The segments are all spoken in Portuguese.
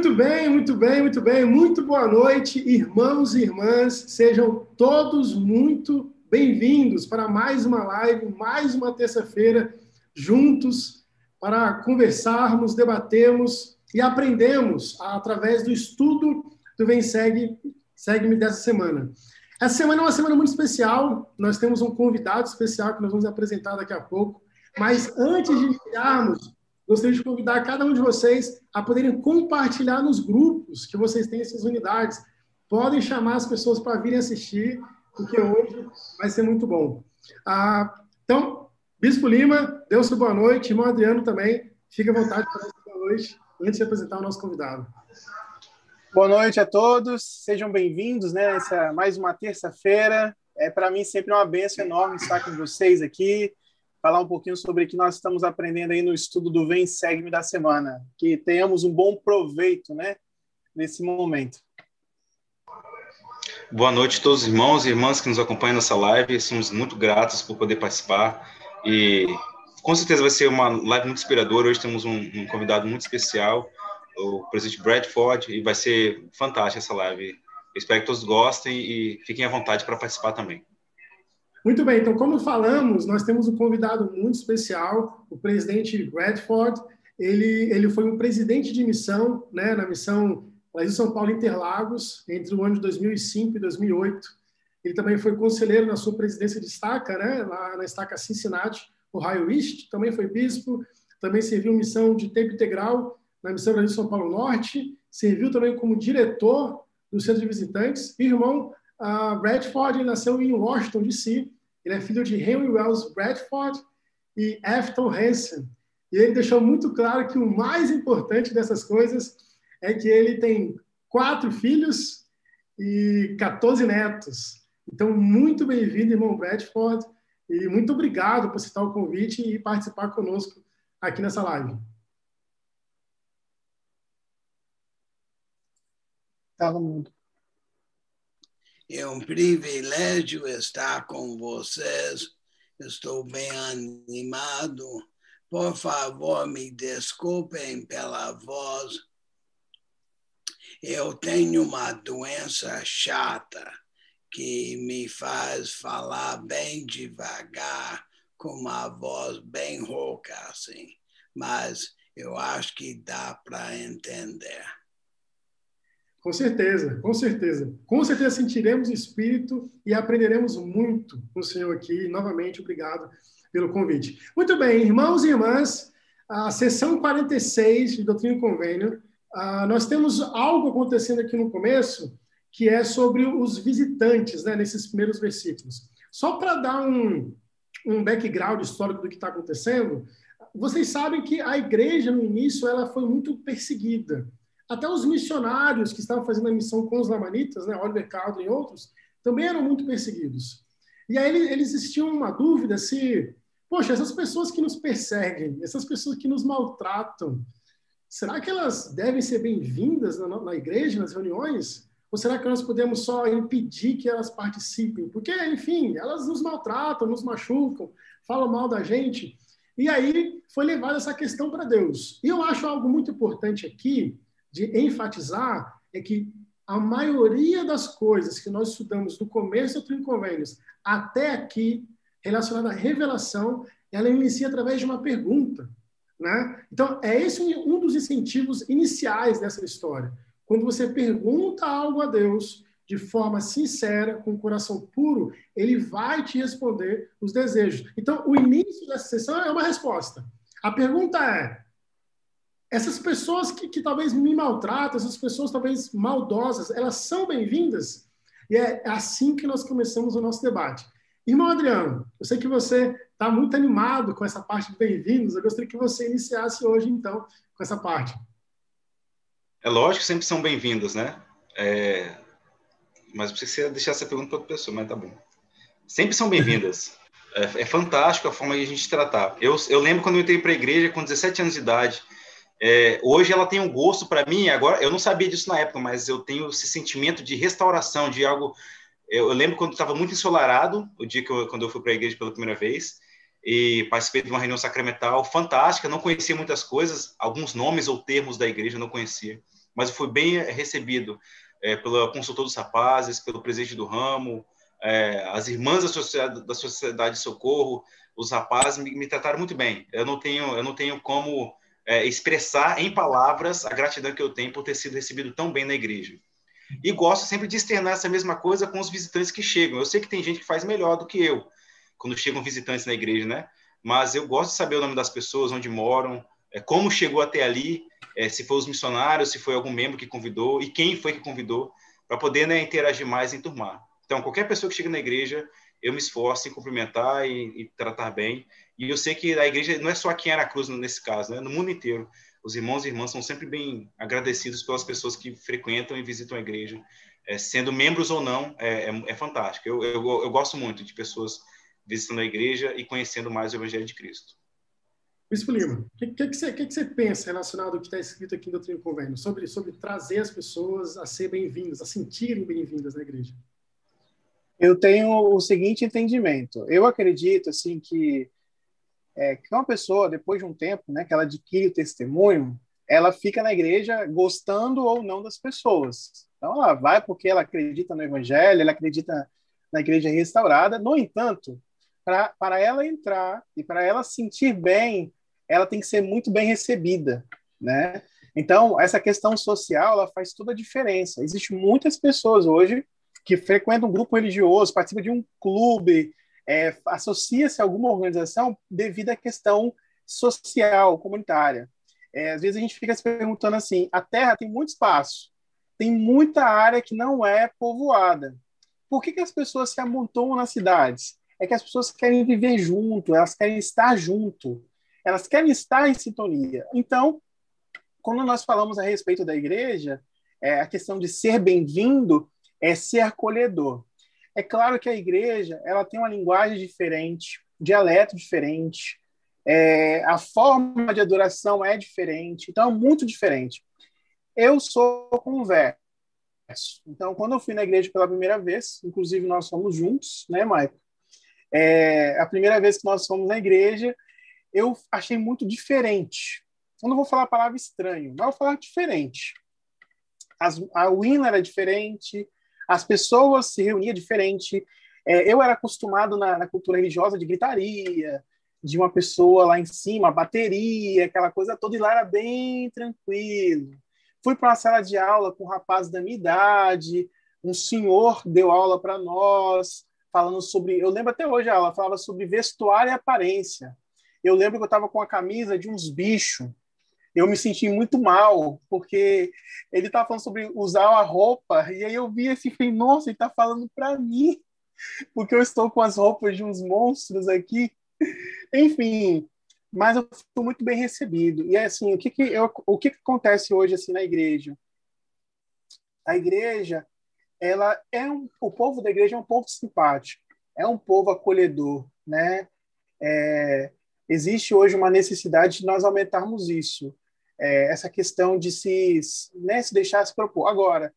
Muito bem, muito bem, muito bem. Muito boa noite, irmãos e irmãs. Sejam todos muito bem-vindos para mais uma live, mais uma terça-feira, juntos para conversarmos, debatermos e aprendemos através do estudo do Vem Segue, Segue-me dessa semana. Essa semana é uma semana muito especial. Nós temos um convidado especial que nós vamos apresentar daqui a pouco. Mas antes de iniciarmos, gostaria de convidar cada um de vocês a poderem compartilhar nos grupos que vocês têm essas unidades. Podem chamar as pessoas para virem assistir, porque hoje vai ser muito bom. Ah, então, Bispo Lima, Deus boa noite. Irmão Adriano também, fique à vontade para dar boa noite, antes de apresentar o nosso convidado. Boa noite a todos, sejam bem-vindos né, nessa mais uma terça-feira. É para mim sempre uma bênção enorme estar com vocês aqui, falar um pouquinho sobre o que nós estamos aprendendo aí no estudo do Vem Segue-me da semana. Que tenhamos um bom proveito, né, nesse momento. Boa noite a todos os irmãos e irmãs que nos acompanham nessa live. Somos muito gratos por poder participar e com certeza vai ser uma live muito inspiradora. Hoje temos um, um convidado muito especial, o presidente Bradford, e vai ser fantástica essa live. Eu espero que todos gostem e fiquem à vontade para participar também. Muito bem, então, como falamos, nós temos um convidado muito especial, o presidente Bradford. Ele, ele foi um presidente de missão né, na missão Brasil São Paulo Interlagos entre o ano de 2005 e 2008. Ele também foi conselheiro na sua presidência de estaca, né, lá na estaca Cincinnati, Ohio East. Também foi bispo, também serviu missão de tempo integral na missão Brasil São Paulo Norte. Serviu também como diretor do centro de visitantes. Irmão Uh, Bradford nasceu em Washington, D.C. Ele é filho de Henry Wells Bradford e Afton Hansen. E ele deixou muito claro que o mais importante dessas coisas é que ele tem quatro filhos e 14 netos. Então, muito bem-vindo, irmão Bradford, e muito obrigado por aceitar o convite e participar conosco aqui nessa live. Estava muito. É um privilégio estar com vocês. Estou bem animado. Por favor, me desculpem pela voz. Eu tenho uma doença chata que me faz falar bem devagar, com uma voz bem rouca assim. Mas eu acho que dá para entender. Com certeza, com certeza. Com certeza sentiremos Espírito e aprenderemos muito com o Senhor aqui. Novamente, obrigado pelo convite. Muito bem, irmãos e irmãs, a sessão 46 de Doutrina e Convênio, ah, nós temos algo acontecendo aqui no começo que é sobre os visitantes, né, nesses primeiros versículos. Só para dar um, um background histórico do que está acontecendo, vocês sabem que a igreja, no início, ela foi muito perseguida. Até os missionários que estavam fazendo a missão com os lamanitas, né, Oliver Cowdery e outros, também eram muito perseguidos. E aí eles, tinham uma dúvida se, poxa, essas pessoas que nos perseguem, essas pessoas que nos maltratam, será que elas devem ser bem-vindas na, na igreja, nas reuniões? Ou será que nós podemos só impedir que elas participem? Porque, enfim, elas nos maltratam, nos machucam, falam mal da gente. E aí foi levada essa questão para Deus. E eu acho algo muito importante aqui, de enfatizar é que a maioria das coisas que nós estudamos do começo do Trin Convênios até aqui, relacionada à revelação, ela inicia através de uma pergunta. Né? Então, é esse um dos incentivos iniciais dessa história. Quando você pergunta algo a Deus de forma sincera, com o coração puro, ele vai te responder os desejos. Então, o início dessa sessão é uma resposta. A pergunta é: essas pessoas que, que talvez me maltratam, essas pessoas talvez maldosas, elas são bem-vindas? E é assim que nós começamos o nosso debate. Irmão Adriano, eu sei que você está muito animado com essa parte de bem-vindos. Eu gostaria que você iniciasse hoje, então, com essa parte. É lógico que sempre são bem-vindos, né? É... Mas você deixar essa pergunta para outra pessoa, mas tá bom. Sempre são bem-vindas. É, é, fantástico a forma de a gente tratar. Eu, eu lembro quando eu entrei para a igreja com 17 anos de idade, é, hoje ela tem um gosto para mim, agora eu não sabia disso na época, mas eu tenho esse sentimento de restauração, de algo. Eu, eu lembro quando estava muito ensolarado, o dia que eu, quando eu fui para a igreja pela primeira vez, e participei de uma reunião sacramental fantástica, não conhecia muitas coisas, alguns nomes ou termos da igreja eu não conhecia, mas eu fui bem recebido é, pelo consultor dos rapazes, pelo presidente do ramo, é, as irmãs da sociedade, da sociedade de socorro, os rapazes me, me, trataram muito bem. Eu não tenho, eu não tenho como é, expressar em palavras a gratidão que eu tenho por ter sido recebido tão bem na igreja. E gosto sempre de externar essa mesma coisa com os visitantes que chegam. Eu sei que tem gente que faz melhor do que eu quando chegam visitantes na igreja, né? Mas eu gosto de saber o nome das pessoas, onde moram, é, como chegou até ali, é, se foi os missionários, se foi algum membro que convidou e quem foi que convidou, para poder né, interagir mais e enturmar. Então, qualquer pessoa que chega na igreja, eu me esforço em cumprimentar e, e, tratar bem. E eu sei que a igreja não é só aqui em Aracruz, nesse caso, né? no mundo inteiro. Os irmãos e irmãs são sempre bem agradecidos pelas pessoas que frequentam e visitam a igreja. É, sendo membros ou não, é, é, é fantástico. Eu, eu, eu, gosto muito de pessoas visitando a igreja e conhecendo mais o Evangelho de Cristo. Bispo Lima, o que, que, que, que, você pensa relacionado ao que está escrito aqui no Doutrina Convênio, sobre, sobre trazer as pessoas a ser bem-vindas, a sentirem bem-vindas na igreja? Eu tenho o seguinte entendimento. Eu acredito assim que, é, que uma pessoa, depois de um tempo, né, que ela adquire o testemunho, ela fica na igreja gostando ou não das pessoas. Então, ela vai porque ela acredita no evangelho, ela acredita na igreja restaurada. No entanto, para ela entrar e para ela sentir bem, ela tem que ser muito bem recebida, né? Então, essa questão social, ela faz toda a diferença. Existem muitas pessoas hoje que frequenta um grupo religioso, participa de um clube, é, associa-se a alguma organização devido à questão social, comunitária. É, às vezes a gente fica se perguntando assim: a Terra tem muito espaço, tem muita área que não é povoada. Por que, que as pessoas se amontoam nas cidades? É que as pessoas querem viver junto, elas querem estar junto, elas querem estar em sintonia. Então, quando nós falamos a respeito da igreja, é, a questão de ser bem-vindo é ser acolhedor. É claro que a igreja ela tem uma linguagem diferente, dialeto diferente, é, a forma de adoração é diferente, então é muito diferente. Eu sou converso. Então, quando eu fui na igreja pela primeira vez, inclusive nós fomos juntos, né, Maicon? É, a primeira vez que nós fomos na igreja, eu achei muito diferente. Eu não vou falar a palavra estranho, mas vou falar diferente. As, a Wina era diferente, as pessoas se reuniam diferente. É, eu era acostumado na, na, cultura religiosa de gritaria, de uma pessoa lá em cima, bateria, aquela coisa toda, e lá era bem tranquilo. Fui para uma sala de aula com um rapaz da minha idade, um senhor deu aula para nós, falando sobre. Eu lembro até hoje a aula, falava sobre vestuário e aparência. Eu lembro que eu estava com a camisa de uns bichos eu me senti muito mal, porque ele estava falando sobre usar a roupa, e aí eu vi assim, falei, nossa, ele está falando para mim, porque eu estou com as roupas de uns monstros aqui. Enfim, mas eu fui muito bem recebido. E assim, o que que, eu, o que, que acontece hoje assim na igreja? A igreja, ela é um, o povo da igreja é um povo simpático, é um povo acolhedor, né? É, existe hoje uma necessidade de nós aumentarmos isso é, essa questão de se, né, se deixar se propor. Agora,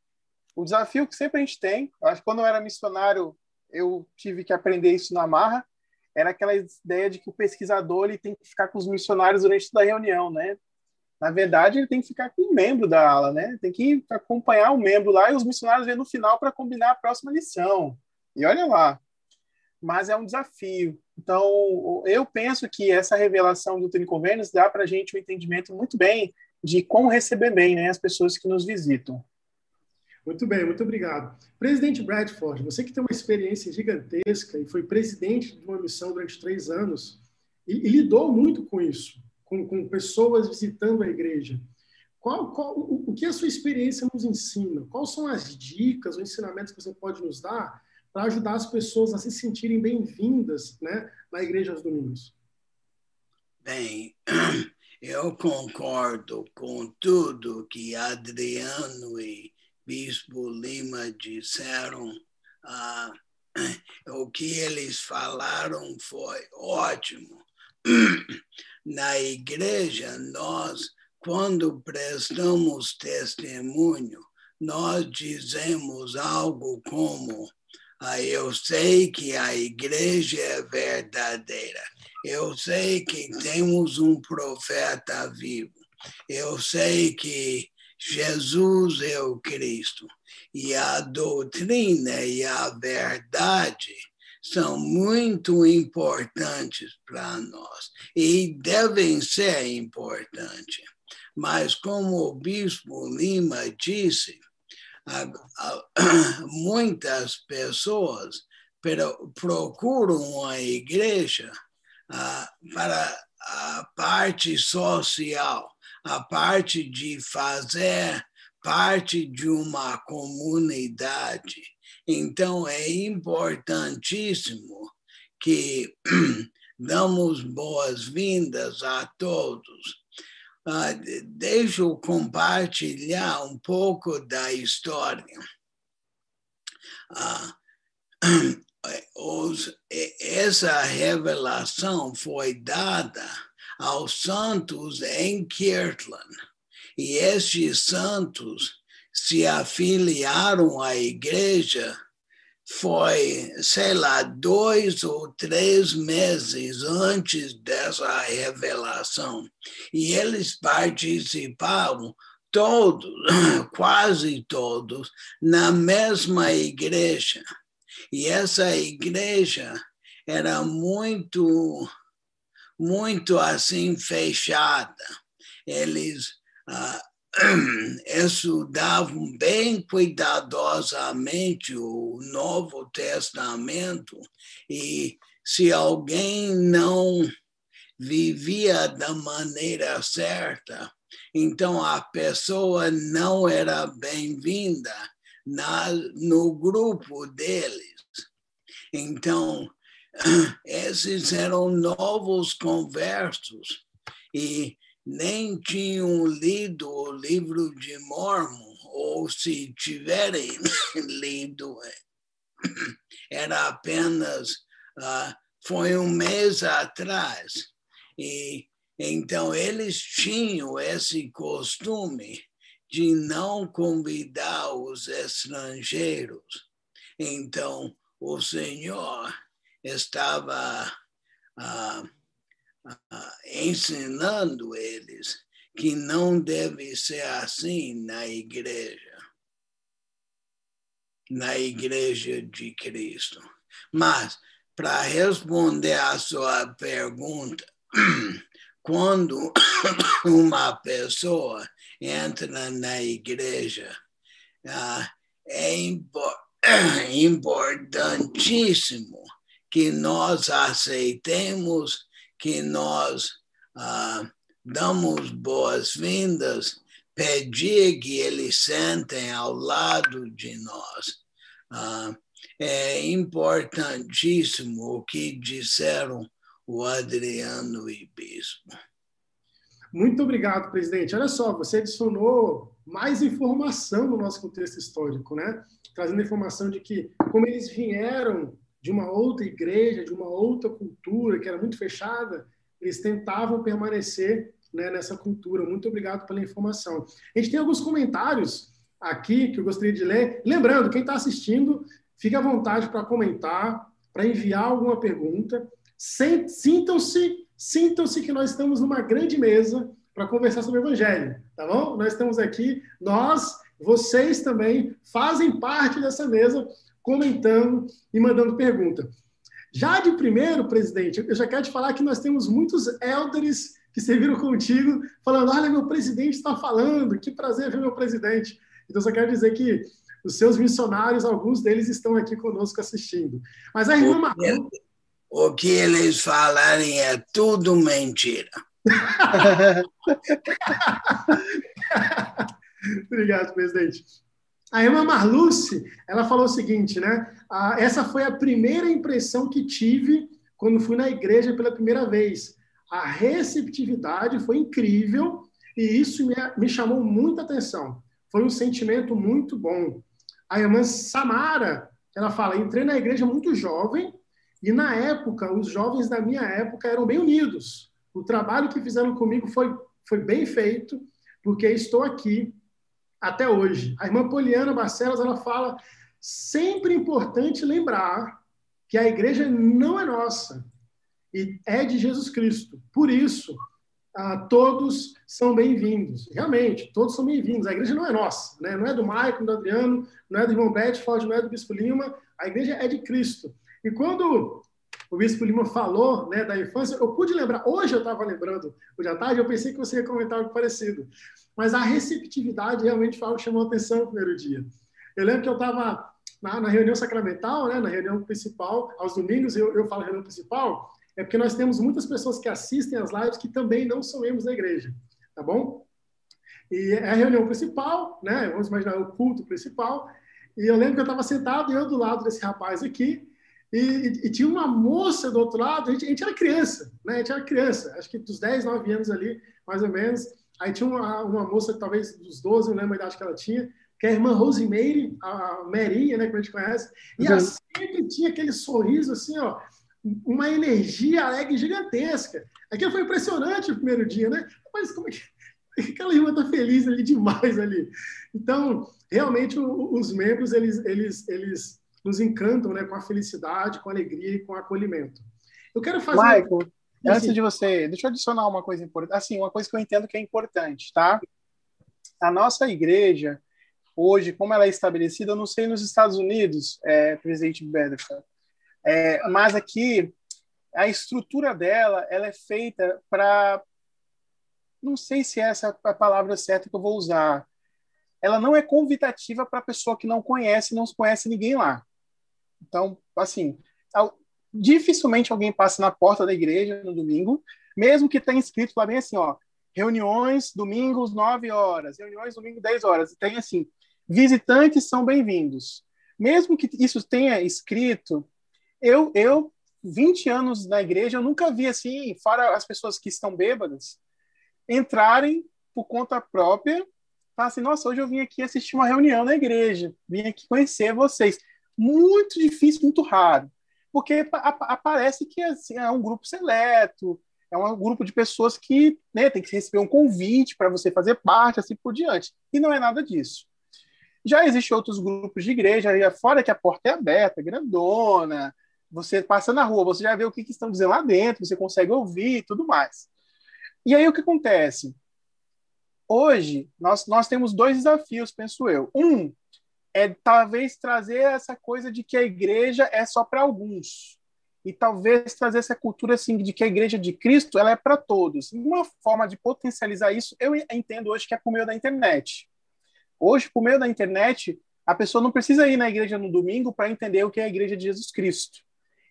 o desafio que sempre a gente tem, acho que quando eu era missionário, eu tive que aprender isso na marra, era aquela ideia de que o pesquisador ele tem que ficar com os missionários durante toda a reunião, né? Na verdade, ele tem que ficar com o membro da ala, né? Tem que acompanhar o membro lá e os missionários vêm no final para combinar a próxima lição. E olha lá. Mas é um desafio. Então, eu penso que essa revelação do Trine Convênios dá para a gente um entendimento muito bem de como receber bem né, as pessoas que nos visitam. Muito bem, muito obrigado. Presidente Bradford, você que tem uma experiência gigantesca e foi presidente de uma missão durante três anos e, e lidou muito com isso, com, com, pessoas visitando a igreja. Qual, qual, o, o que a sua experiência nos ensina? Quais são as dicas, os ensinamentos que você pode nos dar para ajudar as pessoas a se sentirem bem-vindas né, na igreja aos domingos? Bem, eu concordo com tudo que Adriano e Bispo Lima disseram. Ah, o que eles falaram foi ótimo. Na igreja, nós, quando prestamos testemunho, nós dizemos algo como eu sei que a igreja é verdadeira. Eu sei que temos um profeta vivo. Eu sei que Jesus é o Cristo. E a doutrina e a verdade são muito importantes para nós e devem ser importantes. Mas, como o Bispo Lima disse, muitas pessoas procuram a igreja para a parte social, a parte de fazer parte de uma comunidade. Então, é importantíssimo que damos boas-vindas a todos. Deixa eu compartilhar um pouco da história. Uh, os, essa revelação foi dada aos santos em Kirtland. E estes santos se afiliaram à igreja foi, sei lá, dois ou três meses antes dessa revelação. E eles participavam todos, quase todos, na mesma igreja. E essa igreja era muito, muito assim fechada. Eles ah, estudavam bem cuidadosamente o Novo Testamento e se alguém não vivia da maneira certa, então a pessoa não era bem-vinda no grupo deles. Então, esses eram novos conversos e nem tinham lido o livro de Mormon, ou se tiverem lido, era apenas, uh, foi um mês atrás. E então eles tinham esse costume de não convidar os estrangeiros. Então, o Senhor estava ah, ensinando eles que não deve ser assim na igreja, na igreja de Cristo. Mas, para responder a sua pergunta, quando uma pessoa entra na igreja, ah, é importantíssimo que nós aceitemos, que nós ah, damos boas-vindas, pedir que eles sentem ao lado de nós. Ah, é importantíssimo o que disseram o Adriano e Bispo. Muito obrigado, presidente. Olha só, você adicionou mais informação no nosso contexto histórico, né? trazendo informação de que, como eles vieram de uma outra igreja, de uma outra cultura que era muito fechada, eles tentavam permanecer né, nessa cultura. Muito obrigado pela informação. A gente tem alguns comentários aqui que eu gostaria de ler. Lembrando, quem está assistindo, fique à vontade para comentar, para enviar alguma pergunta. Sintam-se, sintam-se que nós estamos numa grande mesa para conversar sobre o Evangelho, tá bom? Nós estamos aqui, nós vocês também fazem parte dessa mesa, comentando e mandando pergunta. Já de primeiro, presidente, eu já quero te falar que nós temos muitos elders que serviram contigo, falando: olha, meu presidente está falando, que prazer ver meu presidente. Então, só quero dizer que os seus missionários, alguns deles estão aqui conosco assistindo. Mas a irmã. O que eles falarem é tudo mentira. Obrigado, presidente. A Emma Marluce, ela falou o seguinte, né? Ah, essa foi a primeira impressão que tive quando fui na igreja pela primeira vez. A receptividade foi incrível e isso me, me chamou muita atenção. Foi um sentimento muito bom. A irmã Samara, ela fala, entrei na igreja muito jovem e na época, os jovens da minha época eram bem unidos. O trabalho que fizeram comigo foi, foi bem feito, porque estou aqui até hoje. A irmã Poliana Barcelos ela fala sempre importante lembrar que a igreja não é nossa e é de Jesus Cristo. Por isso, ah, todos são bem-vindos. Realmente, todos são bem-vindos. A igreja não é nossa, né? não é do Maicon, do Adriano, não é do irmão Bedford, não é do Bispo Lima. A igreja é de Cristo. E quando o Bispo Lima falou né, da infância, eu pude lembrar, hoje eu estava lembrando, hoje à tarde, eu pensei que você ia comentar algo parecido. Mas a receptividade realmente foi algo que chamou atenção no primeiro dia. Eu lembro que eu estava na, na, reunião sacramental, né, na reunião principal, aos domingos, eu, eu falo reunião principal, é porque nós temos muitas pessoas que assistem às lives que também não são membros da igreja, tá bom? E é a reunião principal, né? Vamos imaginar o culto principal. E eu lembro que eu estava sentado, eu do lado desse rapaz aqui, e, e, e, tinha uma moça do outro lado, a gente, a gente, era criança, né? A gente era criança, acho que dos 10, 9 anos ali, mais ou menos. Aí tinha uma, uma moça, talvez dos 12, não lembro a idade que ela tinha, que é a irmã Rosemary, a Merinha, né, que a gente conhece. E uhum. ela sempre tinha aquele sorriso assim, ó, uma energia alegre gigantesca. Aquilo foi impressionante o primeiro dia, né? Mas como é que aquela irmã está feliz ali demais ali? Então, realmente os membros eles eles eles nos encantam, né, com a felicidade, com a alegria e com o acolhimento. Eu quero fazer Michael, antes de você, deixa eu adicionar uma coisa importante, assim, uma coisa que eu entendo que é importante, tá? A nossa igreja hoje, como ela é estabelecida, eu não sei nos Estados Unidos, é, presidente Bedford, é, mas aqui a estrutura dela ela é feita para não sei se é essa a palavra certa que eu vou usar. Ela não é convidativa para a pessoa que não conhece, não conhece ninguém lá. Então, assim, dificilmente alguém passa na porta da igreja no domingo, mesmo que tenha escrito lá bem assim, ó, reuniões domingos 9 horas, reuniões domingo 10 horas. Tem assim, visitantes são bem-vindos. Mesmo que isso tenha escrito, eu, eu 20 anos na igreja, eu nunca vi assim, fora as pessoas que estão bêbadas, entrarem por conta própria, falar assim, nossa, hoje eu vim aqui assistir uma reunião na igreja, vim aqui conhecer vocês. Muito difícil, muito raro, porque aparece que assim, é um grupo seleto, é um grupo de pessoas que né, tem que receber um convite para você fazer parte, assim por diante. E não é nada disso. Já existem outros grupos de igreja, fora que a porta é aberta, grandona, você passa na rua, você já vê o que, que estão dizendo lá dentro, você consegue ouvir e tudo mais. E aí o que acontece? Hoje, nós, nós temos dois desafios, penso eu. Um é talvez trazer essa coisa de que a igreja é só para alguns. E talvez trazer essa cultura assim de que a igreja de Cristo ela é para todos. Uma forma de potencializar isso, eu entendo hoje que é por meio da internet. Hoje, por meio da internet, a pessoa não precisa ir na igreja no domingo para entender o que é a igreja de Jesus Cristo.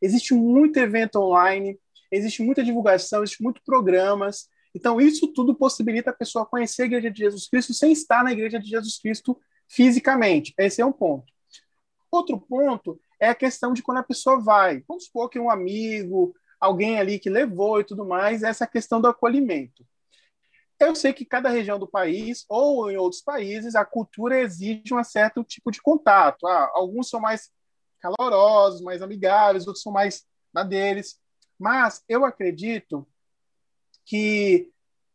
Existe muito evento online, existe muita divulgação, existe muitos programas. Então, isso tudo possibilita a pessoa conhecer a Igreja de Jesus Cristo sem estar na Igreja de Jesus Cristo fisicamente. Esse é um ponto. Outro ponto é a questão de quando a pessoa vai. Vamos supor que um amigo, alguém ali que levou e tudo mais, essa questão do acolhimento. Eu sei que cada região do país, ou em outros países, a cultura exige um certo tipo de contato. Ah, alguns são mais calorosos, mais amigáveis, outros são mais na deles. Mas eu acredito que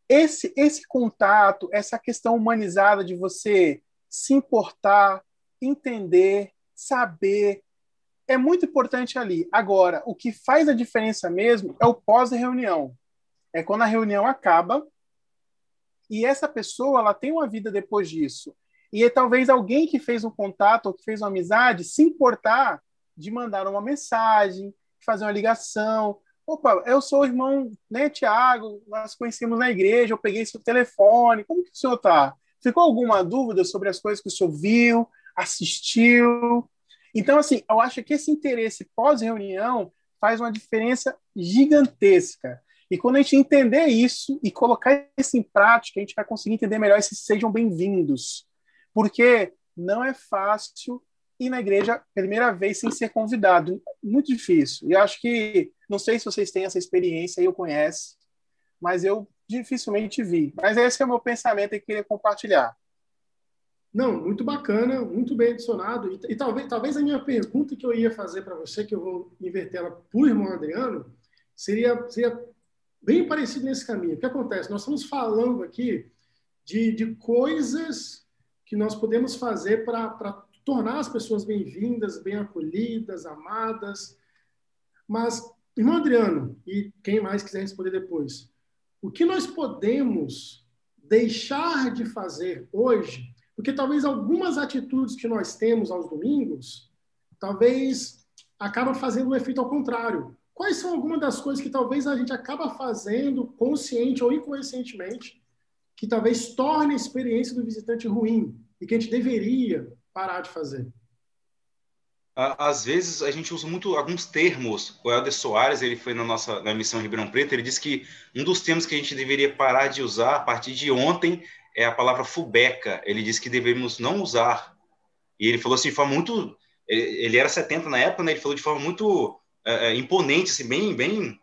esse, esse contato, essa questão humanizada de você se importar, entender, saber, é muito importante ali. Agora, o que faz a diferença mesmo é o pós-reunião. É quando a reunião acaba e essa pessoa ela tem uma vida depois disso. E é talvez alguém que fez um contato ou que fez uma amizade se importar de mandar uma mensagem, fazer uma ligação. Opa, eu sou o irmão, né, Tiago, nós conhecemos na igreja, eu peguei seu telefone, como que o senhor está? Ficou alguma dúvida sobre as coisas que o senhor viu, assistiu? Então, assim, eu acho que esse interesse pós-reunião faz uma diferença gigantesca. E quando a gente entender isso e colocar isso em prática, a gente vai conseguir entender melhor esses sejam bem-vindos porque não é fácil ir na igreja primeira vez sem ser convidado. Muito difícil. E acho que, não sei se vocês têm essa experiência, eu conheço, mas eu dificilmente vi. Mas esse é o meu pensamento e queria compartilhar. Não, muito bacana, muito bem adicionado. E, e, talvez, talvez a minha pergunta que eu ia fazer para você, que eu vou inverter ela para o irmão Adriano, seria, seria bem parecido nesse caminho. O que acontece? Nós estamos falando aqui de, de coisas que nós podemos fazer para tornar as pessoas bem-vindas, bem acolhidas, amadas. Mas, irmão Adriano, e quem mais quiser responder depois, o que nós podemos deixar de fazer hoje, porque talvez algumas atitudes que nós temos aos domingos, talvez acabam fazendo um efeito ao contrário. Quais são algumas das coisas que talvez a gente acaba fazendo consciente ou inconscientemente, que talvez torne a experiência do visitante ruim e que a gente deveria parar de fazer? Às vezes a gente usa muito alguns termos. O Helder Soares, ele foi na nossa na missão Ribeirão Preto, ele disse que um dos termos que a gente deveria parar de usar a partir de ontem é a palavra fubeca. Ele disse que devemos não usar. E ele falou assim de forma muito ele era 70 na época, né? Ele falou de forma muito é, imponente, assim, bem bem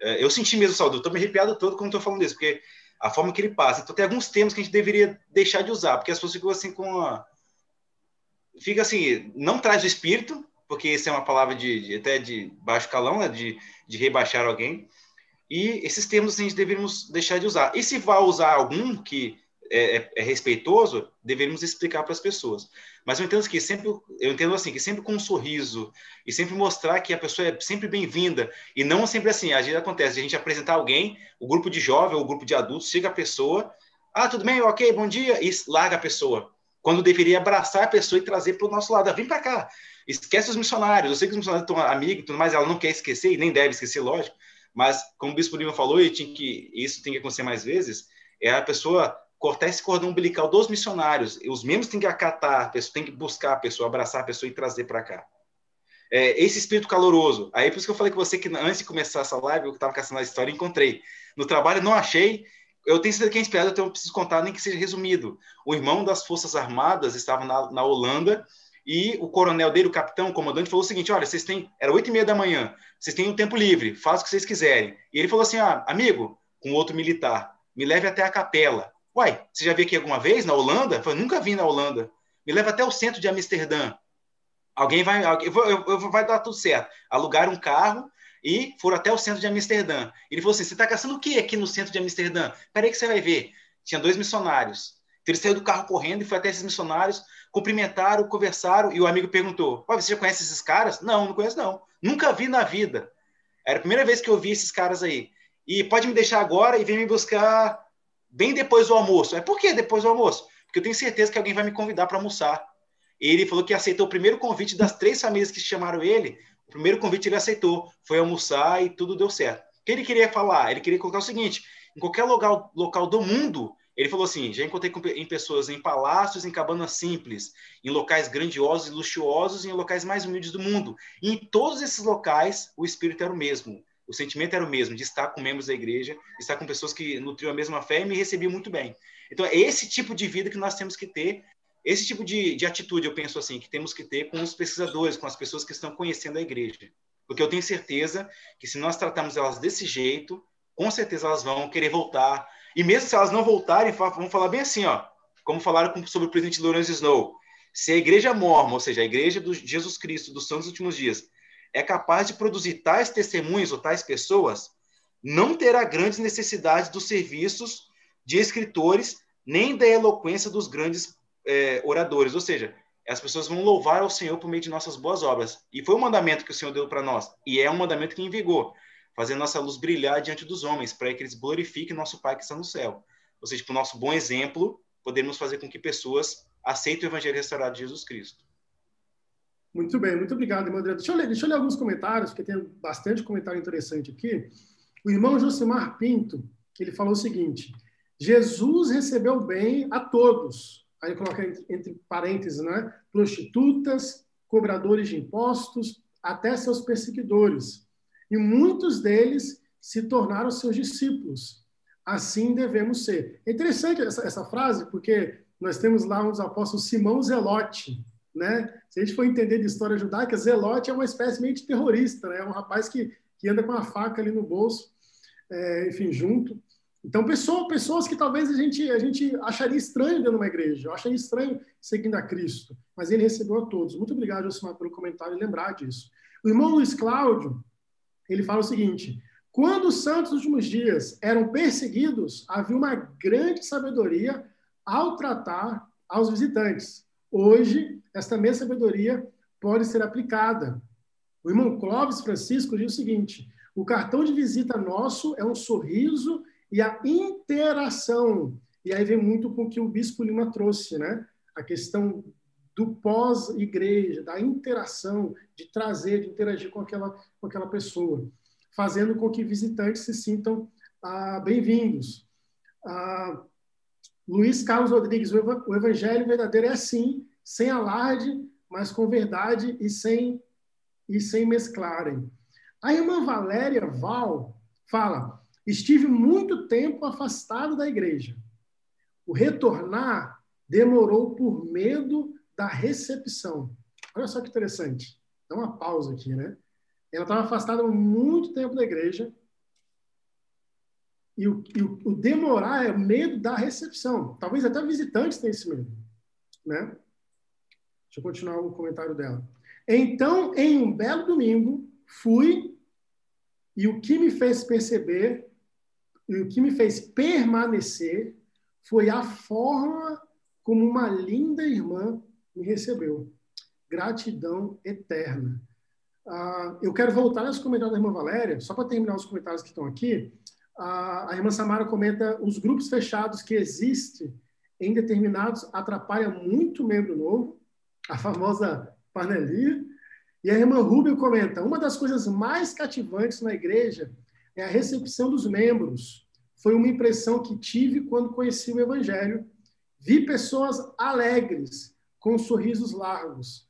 é, eu senti mesmo saúde, eu tô me arrepiado todo quando estou falando isso, porque a forma que ele passa. Então tem alguns termos que a gente deveria deixar de usar, porque as pessoas ficam assim com a fica assim, não traz o espírito, porque isso é uma palavra de, de até de baixo calão, né, de, de rebaixar alguém. E esses termos a gente deveríamos deixar de usar. E se vai usar algum que é, é, é respeitoso, deveríamos explicar para as pessoas. Mas eu entendo que sempre, eu entendo assim que sempre com um sorriso e sempre mostrar que a pessoa é sempre bem-vinda e não sempre assim. Às vezes acontece a gente apresentar alguém, o grupo de jovem ou o grupo de adultos chega a pessoa, ah, tudo bem, ok, bom dia, e larga a pessoa quando deveria abraçar a pessoa e trazer para o nosso lado. Vem para cá, esquece os missionários. Eu sei que os missionários estão amigos mais, ela não quer esquecer, e nem deve esquecer, lógico, mas como o Bispo Lima falou, e tinha que, isso tem que acontecer mais vezes, é a pessoa cortar esse cordão umbilical dos missionários. Os membros têm que acatar, a pessoa tem que buscar a pessoa, abraçar a pessoa e trazer para cá. É, esse espírito caloroso. Aí por isso que eu falei com você que antes de começar essa live, eu estava caçando a história e encontrei. No trabalho não achei, eu tenho certeza que é inspirado, então eu preciso contar, nem que seja resumido. O irmão das Forças Armadas estava na, na Holanda e o coronel dele, o capitão, o comandante, falou o seguinte: olha, vocês têm. Era oito e meia da manhã, vocês têm um tempo livre, faz o que vocês quiserem. E ele falou assim: ah, amigo, com outro militar, me leve até a capela. Uai, você já veio aqui alguma vez na Holanda? Eu falei, nunca vim na Holanda. Me leva até o centro de Amsterdã. Alguém vai. Eu vou, eu, eu, vai dar tudo certo. Alugar um carro e foram até o centro de Amsterdã. Ele falou assim: Você está caçando o que aqui no centro de Amsterdã? Peraí que você vai ver. Tinha dois missionários. Então ele saiu do carro correndo e foi até esses missionários, cumprimentaram, conversaram, e o amigo perguntou: Você já conhece esses caras? Não, não conheço, não. Nunca vi na vida. Era a primeira vez que eu vi esses caras aí. E pode me deixar agora e vem me buscar bem depois do almoço. É por que depois do almoço? Porque eu tenho certeza que alguém vai me convidar para almoçar. Ele falou que aceitou o primeiro convite das três famílias que chamaram ele primeiro convite ele aceitou, foi almoçar e tudo deu certo. O que ele queria falar? Ele queria colocar o seguinte: em qualquer local, local do mundo, ele falou assim: já encontrei em pessoas em palácios, em cabanas simples, em locais grandiosos e luxuosos em locais mais humildes do mundo. E em todos esses locais, o espírito era o mesmo. O sentimento era o mesmo, de estar com membros da igreja, estar com pessoas que nutriam a mesma fé e me recebiam muito bem. Então, é esse tipo de vida que nós temos que ter esse tipo de, de atitude, eu penso assim, que temos que ter com os pesquisadores, com as pessoas que estão conhecendo a igreja. Porque eu tenho certeza que se nós tratarmos elas desse jeito, com certeza elas vão querer voltar. E mesmo se elas não voltarem, vão falar bem assim, ó, como falaram sobre o presidente Lawrence Snow. Se a igreja mormon, ou seja, a igreja de Jesus Cristo dos santos últimos dias, é capaz de produzir tais testemunhos ou tais pessoas, não terá grandes necessidades dos serviços de escritores, nem da eloquência dos grandes é, oradores, ou seja, as pessoas vão louvar ao Senhor por meio de nossas boas obras. E foi um mandamento que o Senhor deu para nós, e é um mandamento que vigor, fazer nossa luz brilhar diante dos homens, para que eles glorifiquem nosso Pai que está no céu. Ou seja, por nosso bom exemplo, podemos fazer com que pessoas aceitem o Evangelho restaurado de Jesus Cristo. Muito bem, muito obrigado, irmão André. Deixa eu, ler, deixa eu ler alguns comentários, porque tem bastante comentário interessante aqui. O irmão Josimar Pinto, ele falou o seguinte: Jesus recebeu bem a todos, aí coloca entre parênteses, né? Prostitutas, cobradores de impostos, até seus perseguidores. E muitos deles se tornaram seus discípulos. Assim devemos ser. É interessante essa, essa frase, porque nós temos lá dos apóstolos Simão Zelote, né? Se a gente for entender de história judaica, Zelote é uma espécie meio de terrorista, né? É um rapaz que, que anda com uma faca ali no bolso, é, enfim, junto. Então, pessoa, pessoas que talvez a gente, a gente acharia estranho dentro de uma igreja, eu acharia estranho seguindo a Cristo, mas ele recebeu a todos. Muito obrigado, Josimar, pelo comentário e lembrar disso. O irmão Luiz Cláudio, ele fala o seguinte: quando os santos dos últimos dias eram perseguidos, havia uma grande sabedoria ao tratar aos visitantes. Hoje, esta mesma sabedoria pode ser aplicada. O irmão Clóvis Francisco diz o seguinte: o cartão de visita nosso é um sorriso e a interação. E aí vem muito com o que o Bispo Lima trouxe, né? A questão do pós-igreja, da interação, de trazer, de interagir com aquela, com aquela pessoa, fazendo com que visitantes se sintam ah, bem-vindos. Ah, Luiz Carlos Rodrigues, o evangelho verdadeiro é assim, sem alarde, mas com verdade e sem, e sem mesclarem. A irmã Valéria Val fala: estive muito tempo afastado da igreja. O retornar demorou por medo da recepção. Olha só que interessante. Dá uma pausa aqui, né? Ela estava afastada muito tempo da igreja. E o, e o, demorar é medo da recepção. Talvez até visitantes tenham esse medo. Né? Deixa eu continuar o comentário dela. Então, em um belo domingo, fui e o que me fez perceber, e o que me fez permanecer, foi a forma como uma linda irmã me recebeu. Gratidão eterna. Ah, eu quero voltar aos comentários da irmã Valéria, só para terminar os comentários que estão aqui. A irmã Samara comenta: os grupos fechados que existem em determinados atrapalham muito o membro novo, a famosa panelinha. E a irmã Rubio comenta: uma das coisas mais cativantes na igreja é a recepção dos membros. Foi uma impressão que tive quando conheci o Evangelho. Vi pessoas alegres, com sorrisos largos,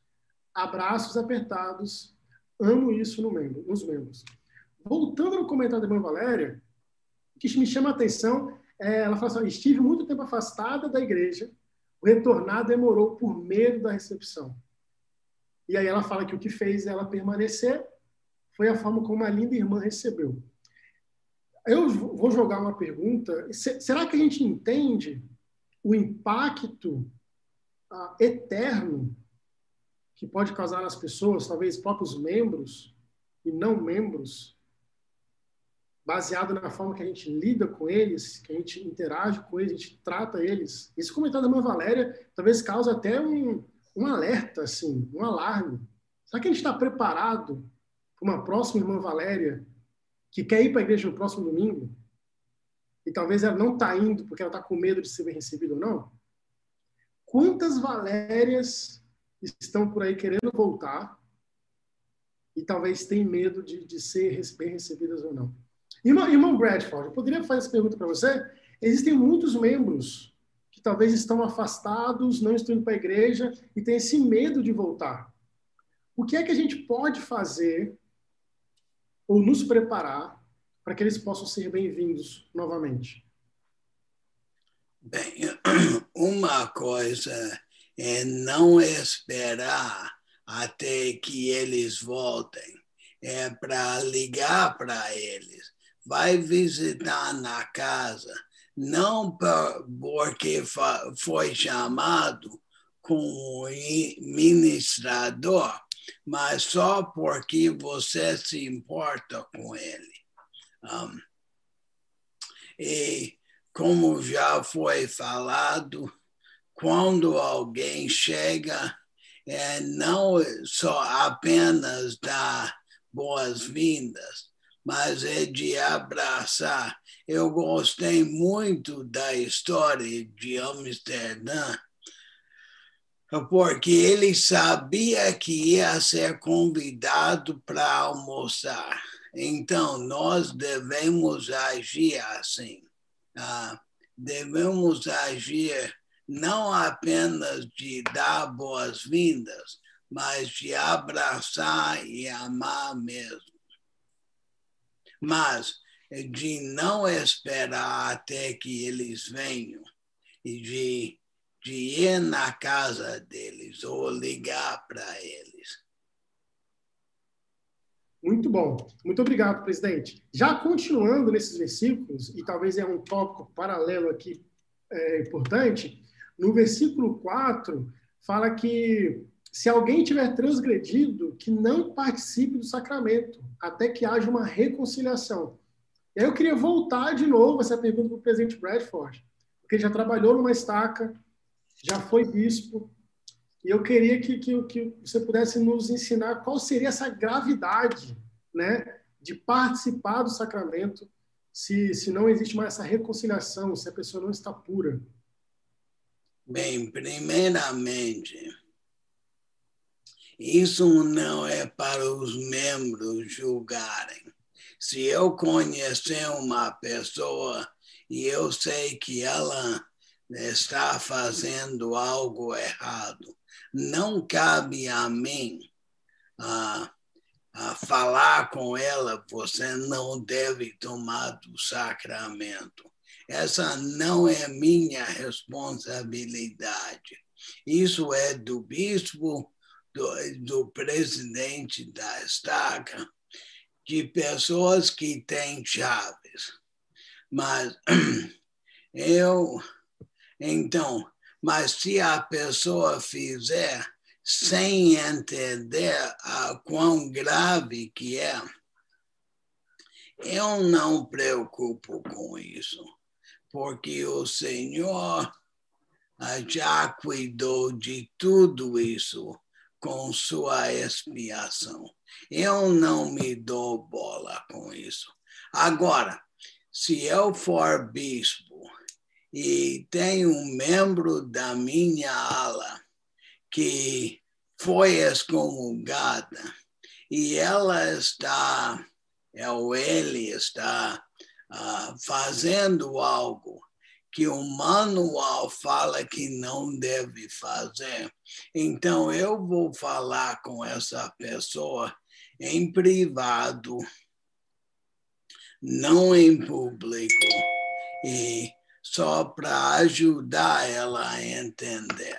abraços apertados. Amo isso no membro, nos membros. Voltando no comentário da irmã Valéria, o que me chama a atenção é, ela fala assim, estive muito tempo afastada da igreja, o retornar demorou por medo da recepção. E aí ela fala que o que fez ela permanecer foi a forma como a linda irmã recebeu. Eu vou jogar uma pergunta. Será que a gente entende o impacto ah, eterno que pode causar nas pessoas, talvez próprios membros e não membros, baseado na forma que a gente lida com eles, que a gente interage com eles, a gente trata eles. Esse comentário da irmã Valéria talvez cause até um, um alerta, assim, um alarme. Será que a gente está preparado para uma próxima irmã Valéria que quer ir para a igreja no próximo domingo? E talvez ela não está indo porque ela está com medo de ser bem recebida ou não? Quantas Valérias estão por aí querendo voltar e talvez têm medo de, de ser bem recebidas ou não? Irmão, irmão Bradford, eu poderia fazer essa pergunta para você? Existem muitos membros que talvez estão afastados, não estão indo para a igreja e têm esse medo de voltar. O que é que a gente pode fazer ou nos preparar para que eles possam ser bem-vindos novamente? Bem, uma coisa é não esperar até que eles voltem, é para ligar para eles. Vai visitar na casa, não porque foi chamado como ministrador, mas só porque você se importa com ele. Um, e como já foi falado, quando alguém chega, é, não só apenas dar boas-vindas, mas é de abraçar. Eu gostei muito da história de Amsterdã, porque ele sabia que ia ser convidado para almoçar. Então, nós devemos agir assim. Ah, devemos agir não apenas de dar boas-vindas, mas de abraçar e amar mesmo. Mas de não esperar até que eles venham e de, de ir na casa deles ou ligar para eles. Muito bom. Muito obrigado, presidente. Já continuando nesses versículos, e talvez é um tópico paralelo aqui é, importante, no versículo 4, fala que se alguém tiver transgredido, que não participe do sacramento, até que haja uma reconciliação. E aí eu queria voltar de novo essa pergunta para o presidente Bradford, porque ele já trabalhou numa estaca, já foi bispo, e eu queria que, que, que você pudesse nos ensinar qual seria essa gravidade né, de participar do sacramento se, se não existe mais essa reconciliação, se a pessoa não está pura? Bem, primeiramente, isso não é para os membros julgarem. Se eu conhecer uma pessoa e eu sei que ela está fazendo algo errado, não cabe a mim uh, a falar com ela, você não deve tomar do sacramento. Essa não é minha responsabilidade. Isso é do bispo, do, do presidente da estaca, de pessoas que têm chaves. Mas eu, então, mas se a pessoa fizer sem entender a quão grave que é, eu não preocupo com isso, porque o Senhor já cuidou de tudo isso com sua expiação. Eu não me dou bola com isso. Agora, se eu for bispo e tem um membro da minha ala que foi excomungada e ela está, é ou ele está uh, fazendo algo que o manual fala que não deve fazer. Então eu vou falar com essa pessoa em privado, não em público, e só para ajudar ela a entender.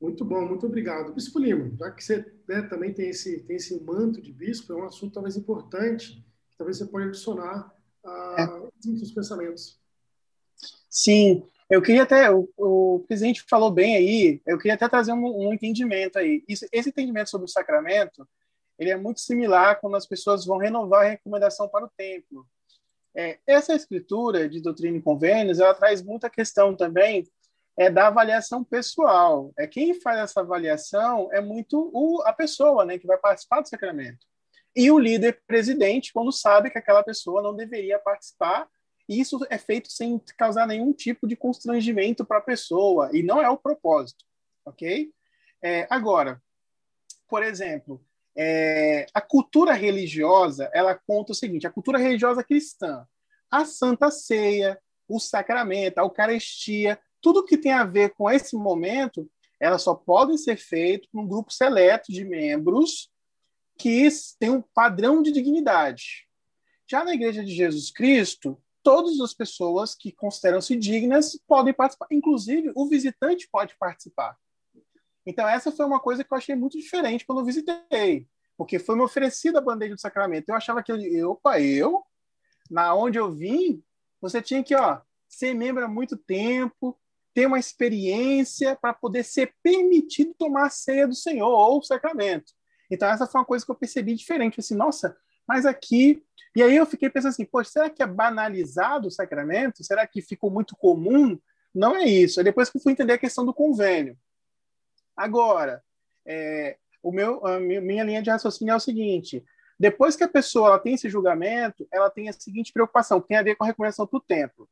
Muito bom, muito obrigado. Bispo Lima, já que você né, também tem esse, tem esse manto de bispo, é um assunto talvez importante, que talvez você pode adicionar a uh, é. pensamentos. Sim, eu queria até, o, o, presidente falou bem aí, eu queria até trazer um, um entendimento aí. Isso, esse entendimento sobre o sacramento, ele é muito similar quando as pessoas vão renovar a recomendação para o templo. É, essa escritura de doutrina e convênios, ela traz muita questão também é da avaliação pessoal. É quem faz essa avaliação é muito o, a pessoa, né, que vai participar do sacramento. E o líder presidente, quando sabe que aquela pessoa não deveria participar, isso é feito sem causar nenhum tipo de constrangimento para a pessoa, e não é o propósito, ok? É, agora, por exemplo, é, a cultura religiosa, ela conta o seguinte, a cultura religiosa cristã, a Santa Ceia, o sacramento, a Eucaristia, tudo que tem a ver com esse momento, elas só podem ser feitas por um grupo seleto de membros que tem um padrão de dignidade. Já na Igreja de Jesus Cristo, todas as pessoas que consideram-se dignas podem participar, inclusive o visitante pode participar. Então, essa foi uma coisa que eu achei muito diferente quando eu visitei, porque foi me oferecida a bandeja do sacramento. Eu achava que, eu, opa, eu, na onde eu vim, você tinha que ó, ser membro há muito tempo, ter uma experiência para poder ser permitido tomar a ceia do Senhor ou o sacramento. Então, essa foi uma coisa que eu percebi diferente. Assim, nossa, mas aqui. E aí eu fiquei pensando assim, poxa, será que é banalizado o sacramento? Será que ficou muito comum? Não é isso. É depois que eu fui entender a questão do convênio. Agora, é, o meu, a minha linha de raciocínio é o seguinte: depois que a pessoa ela tem esse julgamento, ela tem a seguinte preocupação, que tem a ver com a recomendação do templo.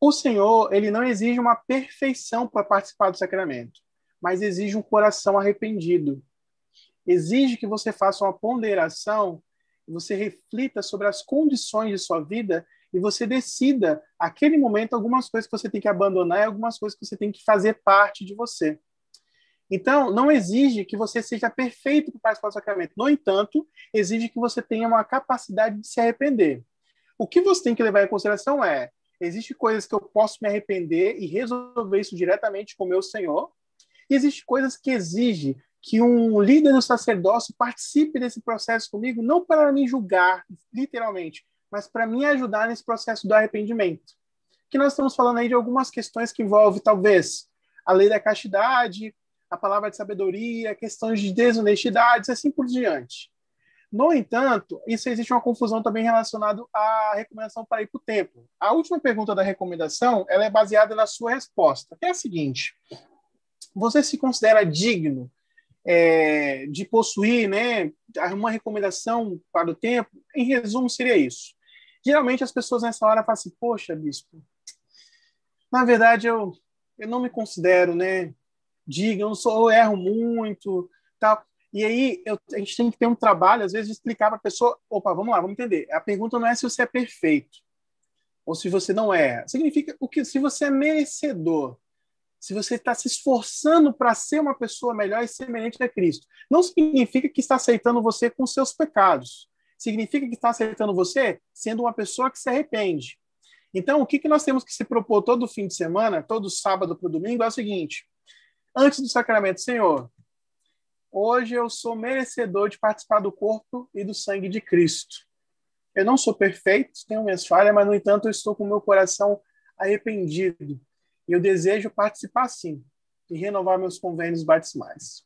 O Senhor, ele não exige uma perfeição para participar do sacramento, mas exige um coração arrependido. Exige que você faça uma ponderação, você reflita sobre as condições de sua vida e você decida, aquele momento, algumas coisas que você tem que abandonar e algumas coisas que você tem que fazer parte de você. Então, não exige que você seja perfeito para participar do sacramento. No entanto, exige que você tenha uma capacidade de se arrepender. O que você tem que levar em consideração é Existem coisas que eu posso me arrepender e resolver isso diretamente com o meu Senhor. E existem coisas que exigem que um líder do sacerdócio participe desse processo comigo, não para me julgar, literalmente, mas para me ajudar nesse processo do arrependimento. Que nós estamos falando aí de algumas questões que envolvem, talvez, a lei da castidade, a palavra de sabedoria, questões de desonestidade, assim por diante. No entanto, isso existe uma confusão também relacionada à recomendação para ir para o templo. A última pergunta da recomendação ela é baseada na sua resposta, que é a seguinte: você se considera digno é, de possuir, né, uma recomendação para o tempo, em resumo, seria isso. Geralmente as pessoas nessa hora falam assim, poxa, bispo, na verdade eu, eu não me considero, né, diga, eu, sou, eu erro muito, tal. E aí eu, a gente tem que ter um trabalho, às vezes, de explicar para a pessoa, opa, vamos lá, vamos entender. A pergunta não é se você é perfeito ou se você não é. Significa o que se você é merecedor se você está se esforçando para ser uma pessoa melhor e semelhante a Cristo. Não significa que está aceitando você com seus pecados. Significa que está aceitando você sendo uma pessoa que se arrepende. Então, o que, que nós temos que se propor todo fim de semana, todo sábado para o domingo, é o seguinte: antes do sacramento, Senhor, hoje eu sou merecedor de participar do corpo e do sangue de Cristo. Eu não sou perfeito, tenho minhas falhas, mas, no entanto, eu estou com meu coração arrependido e eu desejo participar sim e renovar meus convênios batismais.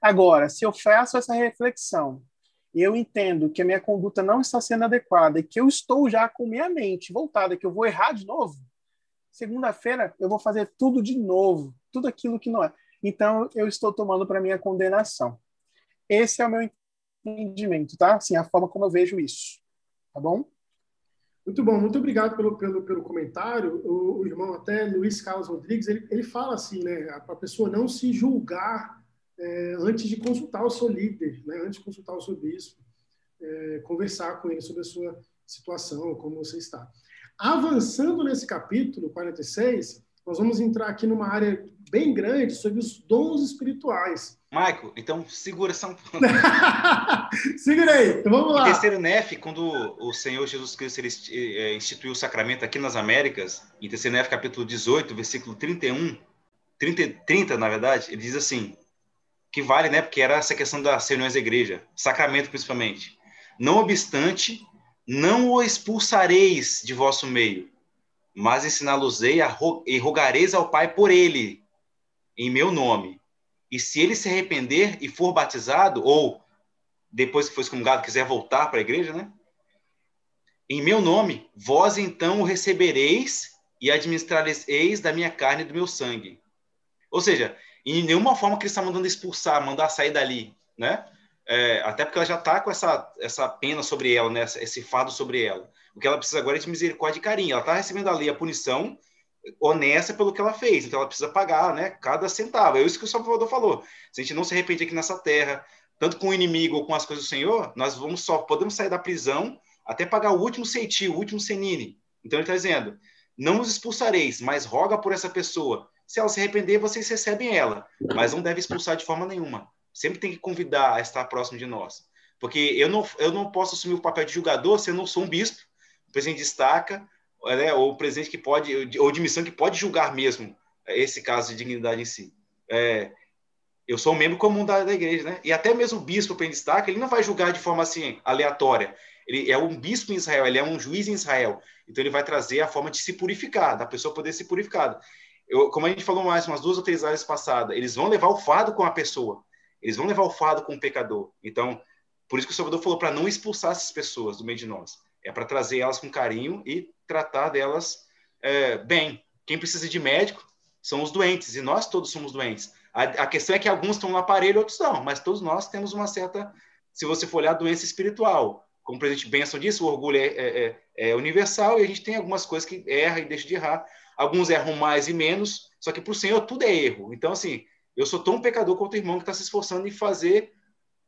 Agora, se eu faço essa reflexão e eu entendo que a minha conduta não está sendo adequada e que eu estou já com minha mente voltada, que eu vou errar de novo, segunda-feira eu vou fazer tudo de novo, tudo aquilo que não é. Então, eu estou tomando para minha condenação. Esse é o meu entendimento, tá? Assim, a forma como eu vejo isso. Tá bom? Muito bom, muito obrigado pelo, pelo, pelo comentário. O, o irmão até Luiz Carlos Rodrigues, ele, ele fala assim, né, a, pessoa não se julgar é, antes de consultar o seu líder, né, antes de consultar o seu bispo, é, conversar com ele sobre a sua situação, como você está. Avançando nesse capítulo 46, nós vamos entrar aqui numa área bem grande sobre os dons espirituais. Maico, então segura só um pouco. segura aí, então vamos lá. Em terceiro NEF, quando o Senhor Jesus Cristo é, instituiu o sacramento aqui nas Américas, em terceiro NEF, capítulo 18, versículo 31, 30, 30, na verdade, ele diz assim, que vale, né, porque era essa questão das reuniões da igreja, sacramento principalmente. Não obstante, não o expulsareis de vosso meio, mas ensiná-los-ei e rogareis ao Pai por ele, em meu nome e se ele se arrepender e for batizado, ou depois que for excomungado quiser voltar para a igreja, né? Em meu nome, vós então o recebereis e administrareis da minha carne e do meu sangue. Ou seja, em nenhuma forma que ele está mandando expulsar, mandar sair dali, né? É, até porque ela já está com essa, essa pena sobre ela, né? esse fado sobre ela. O que ela precisa agora é de misericórdia e carinho. Ela está recebendo ali a punição honesta pelo que ela fez, então ela precisa pagar, né, cada centavo. É isso que o Salvador falou. Se a gente não se arrepender aqui nessa terra, tanto com o inimigo ou com as coisas do Senhor, nós vamos só podemos sair da prisão até pagar o último ceitil, o último senine. Então ele está dizendo: não os expulsareis, mas roga por essa pessoa. Se ela se arrepender, vocês recebem ela, mas não deve expulsar de forma nenhuma. Sempre tem que convidar a estar próximo de nós. Porque eu não, eu não posso assumir o papel de julgador se eu não sou um bispo. O presidente destaca, né, ou presidente que pode, ou de missão que pode julgar mesmo esse caso de dignidade em si. É, eu sou um membro comum da, da, igreja, né? E até mesmo o bispo em destaque, ele não vai julgar de forma assim aleatória. Ele é um bispo em Israel, ele é um juiz em Israel. Então ele vai trazer a forma de se purificar, da pessoa poder ser purificada. Eu, como a gente falou mais umas duas ou três áreas passadas, eles vão levar o fardo com a pessoa. Eles vão levar o fardo com o pecador. Então, por isso que o Salvador falou para não expulsar essas pessoas do meio de nós. É para trazer elas com carinho e tratar delas é, bem. Quem precisa de médico são os doentes, e nós todos somos doentes. A, a questão é que alguns estão no aparelho, outros não, mas todos nós temos uma certa, se você for olhar, doença espiritual. Como o presidente Benson disse, o orgulho é, é, é, é universal e a gente tem algumas coisas que erra e deixa de errar. Alguns erram mais e menos, só que para o Senhor tudo é erro. Então, assim, eu sou tão pecador quanto o irmão que está se esforçando em fazer,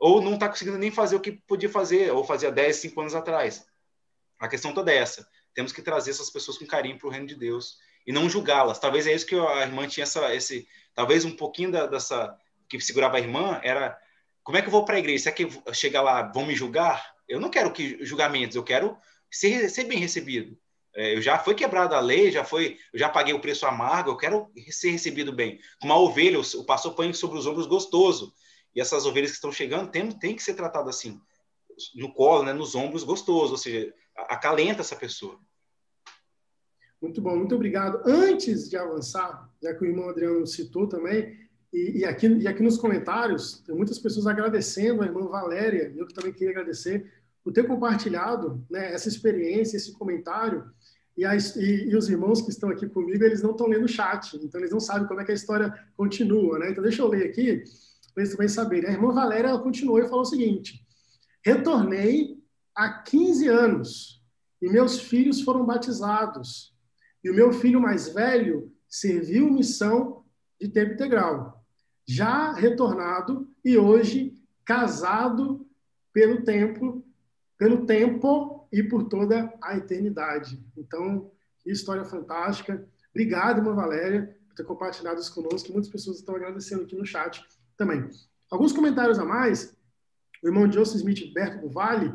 ou não está conseguindo nem fazer o que podia fazer, ou fazia 10, 5 anos atrás. A questão toda é essa temos que trazer essas pessoas com carinho para o reino de Deus e não julgá-las. Talvez é isso que a irmã tinha essa, esse, talvez um pouquinho da, dessa que segurava a irmã era como é que eu vou para a igreja? Será que chegar lá vão me julgar? Eu não quero que julgamentos, eu quero ser, ser bem recebido. É, eu já foi quebrada a lei, já foi, eu já paguei o preço amargo, eu quero ser recebido bem. Uma ovelha, o pastor põe sobre os ombros gostoso. E essas ovelhas que estão chegando tem, tem que ser tratado assim, no colo, né, nos ombros gostoso, ou seja, acalenta essa pessoa. Muito bom, muito obrigado. Antes de avançar, já que o irmão Adriano citou também, e, e, aqui, e aqui nos comentários, tem muitas pessoas agradecendo a irmã Valéria, eu que também queria agradecer por ter compartilhado né, essa experiência, esse comentário. E, as, e, e, os irmãos que estão aqui comigo, eles não estão lendo o chat, então eles não sabem como é que a história continua. Né? Então, deixa eu ler aqui. para eles também saberem. A irmã Valéria ela continuou e falou o seguinte: retornei há 15 anos e meus filhos foram batizados. E o meu filho mais velho serviu missão de tempo integral. Já retornado e hoje casado pelo tempo, pelo tempo e por toda a eternidade. Então, história fantástica. Obrigado, irmã Valéria, por ter compartilhado isso conosco. Muitas pessoas estão agradecendo aqui no chat também. Alguns comentários a mais. O irmão Joseph Smith Berto do Vale,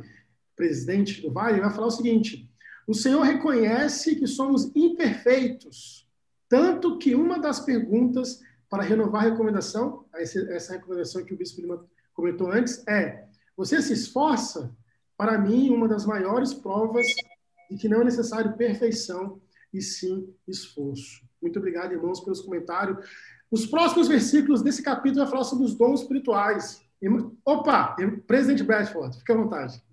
presidente do Vale, vai falar o seguinte: o Senhor reconhece que somos imperfeitos, tanto que uma das perguntas para renovar a recomendação, essa recomendação que o Bispo Lima comentou antes, é: você se esforça? Para mim, uma das maiores provas de que não é necessário perfeição, e sim esforço. Muito obrigado, irmãos, pelos comentários. Os próximos versículos desse capítulo vai falar sobre os dons espirituais. Opa, presidente Bradford, fique à vontade.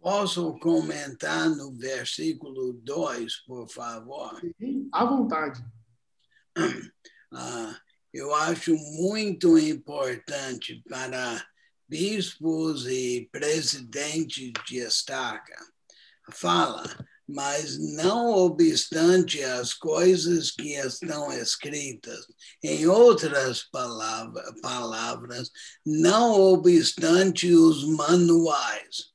Posso comentar no versículo 2, por favor? Sim, à vontade. Ah, eu acho muito importante para bispos e presidentes de estaca. Fala, mas não obstante as coisas que estão escritas. Em outras palavra, palavras, não obstante os manuais.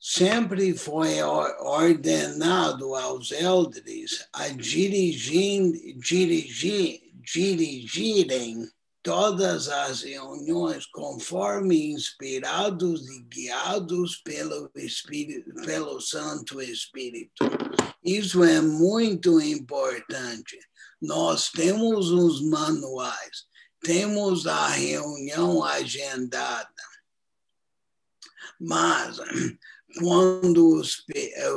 Sempre foi ordenado aos elders a dirigir, dirigir, dirigirem todas as reuniões conforme inspirados e guiados pelo Espírito, pelo Santo Espírito. Isso é muito importante. Nós temos os manuais, temos a reunião agendada. Mas quando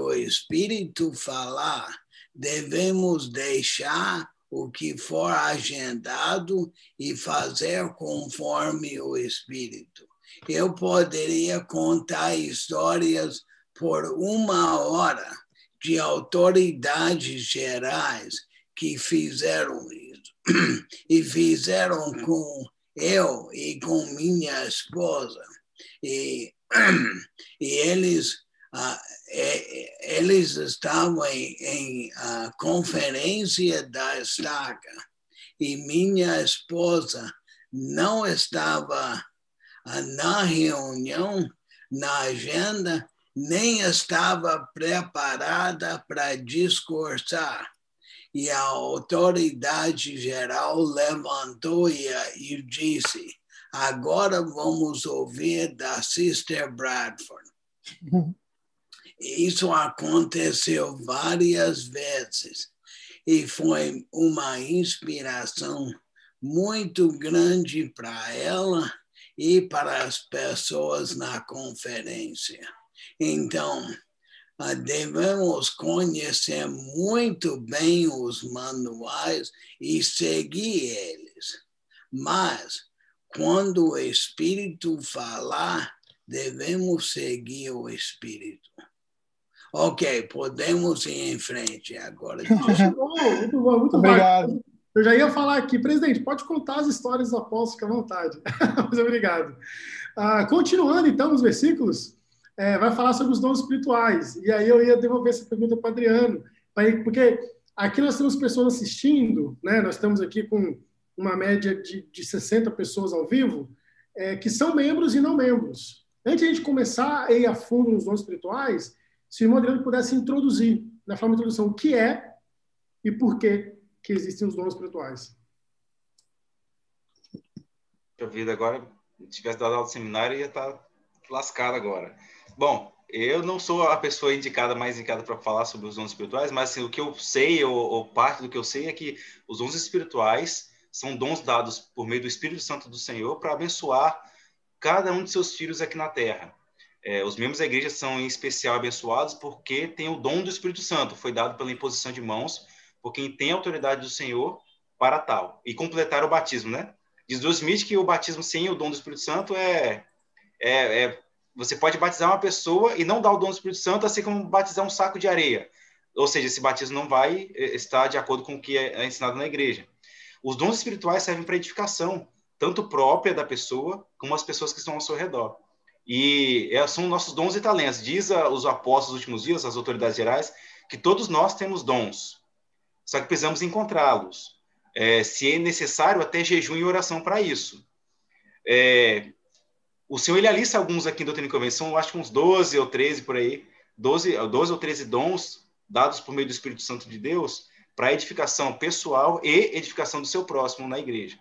o Espírito falar, devemos deixar o que for agendado e fazer conforme o Espírito. Eu poderia contar histórias por uma hora de autoridades gerais que fizeram isso e fizeram com eu e com minha esposa. E, e eles ah, é, eles estavam em, em uh, conferência da estaca e minha esposa não estava uh, na reunião, na agenda, nem estava preparada para discursar. E a autoridade geral levantou e, e disse: agora vamos ouvir da Sister Bradford. Isso aconteceu várias vezes e foi uma inspiração muito grande para ela e para as pessoas na conferência. Então, ah, devemos conhecer muito bem os manuais e seguir eles. Mas, quando o Espírito falar, devemos seguir o Espírito. Ok, podemos ir em frente agora. muito bom, muito bom, muito obrigado. Eu já ia falar aqui, presidente, pode contar as histórias dos apóstolos, fica à vontade. Mas obrigado. Ah, continuando, então, os versículos, é, vai falar sobre os dons espirituais. E aí eu ia devolver essa pergunta para o Adriano, porque aqui nós temos pessoas assistindo, né? nós estamos aqui com uma média de, de 60 pessoas ao vivo, é, que são membros e não membros. Antes de a gente começar a ir a fundo nos dons espirituais, se o irmão Adriano pudesse introduzir, na forma de introdução, o que é e por que, que existem os dons espirituais. A vida agora, se tivesse dado aula de seminário, ia estar tá lascado agora. Bom, eu não sou a pessoa indicada, mais indicada para falar sobre os dons espirituais, mas assim, o que eu sei, ou, ou parte do que eu sei, é que os dons espirituais são dons dados por meio do Espírito Santo do Senhor para abençoar cada um de seus filhos aqui na Terra. É, os membros da igreja são em especial abençoados porque têm o dom do Espírito Santo, foi dado pela imposição de mãos por quem tem autoridade do Senhor para tal. E completar o batismo, né? Diz o Smith que o batismo sem o dom do Espírito Santo é, é, é, Você pode batizar uma pessoa e não dar o dom do Espírito Santo, assim como batizar um saco de areia. Ou seja, esse batismo não vai é, estar de acordo com o que é ensinado na igreja. Os dons espirituais servem para edificação, tanto própria da pessoa, como as pessoas que estão ao seu redor. E é, são nossos dons e talentos. Diz os apóstolos dos últimos dias, as autoridades gerais, que todos nós temos dons, só que precisamos encontrá-los. É, se é necessário, até jejum e oração para isso. É, o senhor ele alista alguns aqui em Doutrina e Convenção, acho que uns 12 ou 13 por aí, 12, 12 ou 13 dons dados por meio do Espírito Santo de Deus para edificação pessoal e edificação do seu próximo na igreja.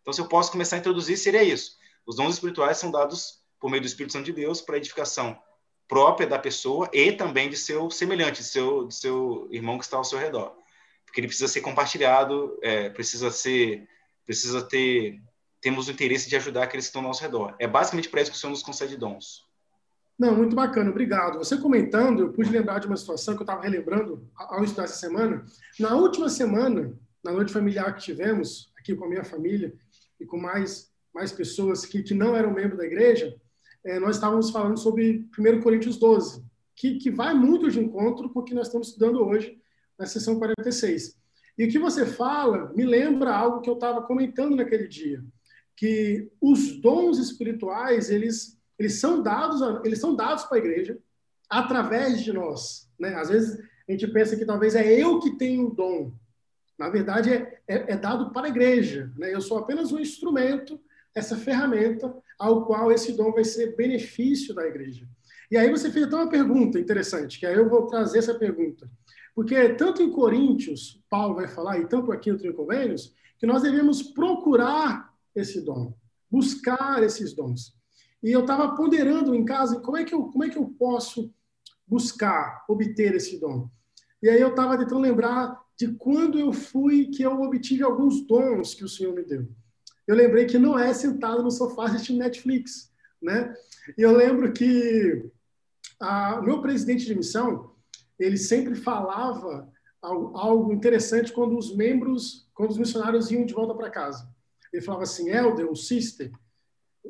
Então, se eu posso começar a introduzir, seria isso. Os dons espirituais são dados por meio do Espírito Santo de Deus para edificação própria da pessoa e também de seu semelhante, de seu, de seu irmão que está ao seu redor. Porque ele precisa ser compartilhado, é, precisa ser, precisa ter, temos o interesse de ajudar aqueles que estão ao nosso redor. É basicamente para isso que o Senhor nos concede dons. Não, muito bacana, obrigado. Você comentando, eu pude lembrar de uma situação que eu estava relembrando ao estudar essa semana. Na última semana, na noite familiar que tivemos, aqui com a minha família e com mais, mais pessoas que, que não eram membros da igreja, é, nós estávamos falando sobre 1 Coríntios 12, que, que vai muito de encontro com o que nós estamos estudando hoje na sessão 46. E o que você fala me lembra algo que eu estava comentando naquele dia, que os dons espirituais, eles eles são dados, eles são dados para a igreja através de nós. Né? Às vezes a gente pensa que talvez é eu que tenho o dom. Na verdade, é, é, é dado para a igreja. Né? Eu sou apenas um instrumento, essa ferramenta, ao qual esse dom vai ser benefício da igreja. E aí você fez até uma pergunta interessante, que aí eu vou trazer essa pergunta. Porque tanto em Coríntios, Paulo vai falar, e tanto aqui no Trinconvênios, que nós devemos procurar esse dom, buscar esses dons. E eu estava ponderando em casa como é que eu, como é que eu posso buscar, obter esse dom. E aí eu estava tentando lembrar de quando eu fui que eu obtive alguns dons que o Senhor me deu. Eu lembrei que não é sentado no sofá assistindo Netflix, né? E eu lembro que o meu presidente de missão, ele sempre falava algo interessante quando os membros, quando os missionários iam de volta para casa. Ele falava assim, Elder, o sister,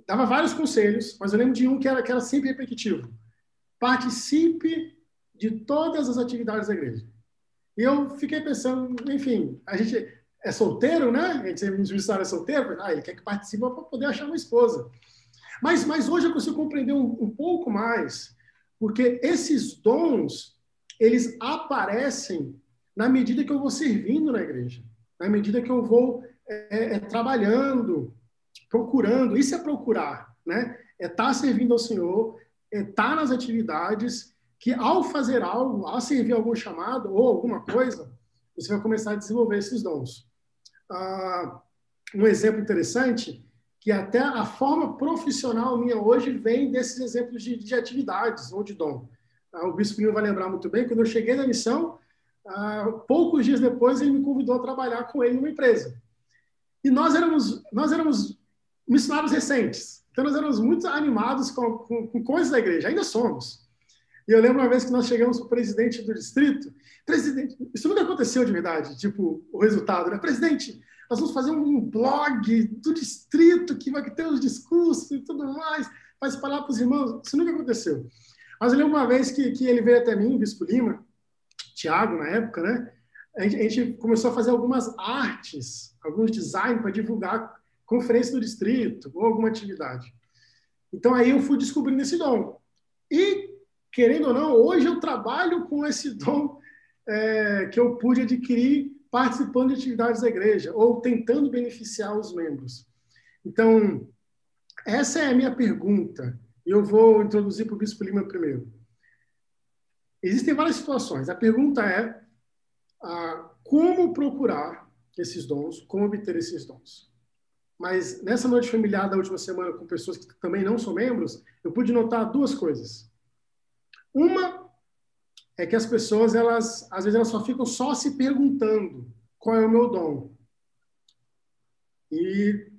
dava vários conselhos, mas eu lembro de um que era, que era sempre repetitivo. Participe de todas as atividades da igreja. E eu fiquei pensando, enfim, a gente é solteiro, né? A gente sempre missionário é solteiro, ah, ele quer que participe para poder achar uma esposa. Mas, mas hoje eu consigo compreender um, um pouco mais, porque esses dons, eles aparecem na medida que eu vou servindo na igreja, na medida que eu vou é, é, trabalhando, procurando, isso é procurar, né? É estar tá servindo ao Senhor, é estar tá nas atividades que ao fazer algo, ao servir algum chamado ou alguma coisa, você vai começar a desenvolver esses dons. Ah, um exemplo interessante, que até a forma profissional minha hoje vem desses exemplos de, de atividades ou de dom. Ah, o Bispo vai lembrar muito bem, quando eu cheguei na missão, ah, poucos dias depois ele me convidou a trabalhar com ele numa empresa. E nós éramos, nós éramos missionários recentes. Então, nós éramos muito animados com, com, com coisas da igreja, ainda somos. E eu lembro uma vez que nós chegamos para o presidente do distrito. Presidente, isso nunca aconteceu de verdade, tipo, o resultado, né? Presidente, nós vamos fazer um blog do distrito que vai ter os discursos e tudo mais, vai espalhar para os irmãos. Isso nunca aconteceu. Mas eu lembro uma vez que, que ele veio até mim, Bispo Lima, Tiago, na época, né? A gente, a gente começou a fazer algumas artes, alguns designs para divulgar conferência do distrito ou alguma atividade. Então aí eu fui descobrindo esse dom. E, querendo ou não, hoje eu trabalho com esse dom é, que eu pude adquirir participando de atividades da igreja ou tentando beneficiar os membros. Então, essa é a minha pergunta. Eu vou introduzir para o Bispo Lima primeiro. Existem várias situações. A pergunta é ah, como procurar esses dons, como obter esses dons. Mas nessa noite familiar da última semana com pessoas que também não são membros, eu pude notar duas coisas. Uma é que as pessoas, elas, às vezes, elas só ficam só se perguntando qual é o meu dom. E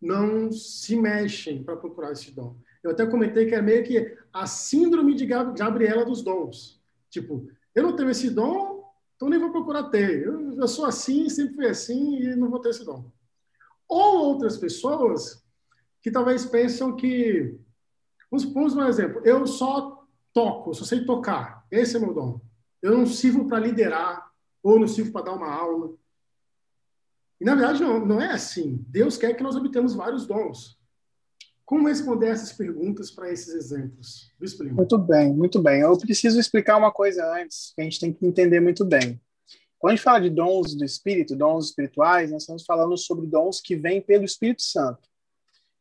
não se mexem para procurar esse dom. Eu até comentei que é meio que a síndrome de Gabriela dos dons. Tipo, eu não tenho esse dom, então nem vou procurar ter. Eu, eu sou assim, sempre fui assim e não vou ter esse dom. Ou outras pessoas que talvez pensam que. Vamos, vamos um exemplo. Eu só toco, só sei tocar. Esse é meu dom. Eu não sirvo para liderar, ou não sirvo para dar uma aula. E, na verdade, não, não é assim. Deus quer que nós obtenhamos vários dons. Como responder essas perguntas para esses exemplos? Muito bem, muito bem. Eu preciso explicar uma coisa antes, que a gente tem que entender muito bem. Quando a gente fala de dons do Espírito, dons espirituais, nós estamos falando sobre dons que vêm pelo Espírito Santo.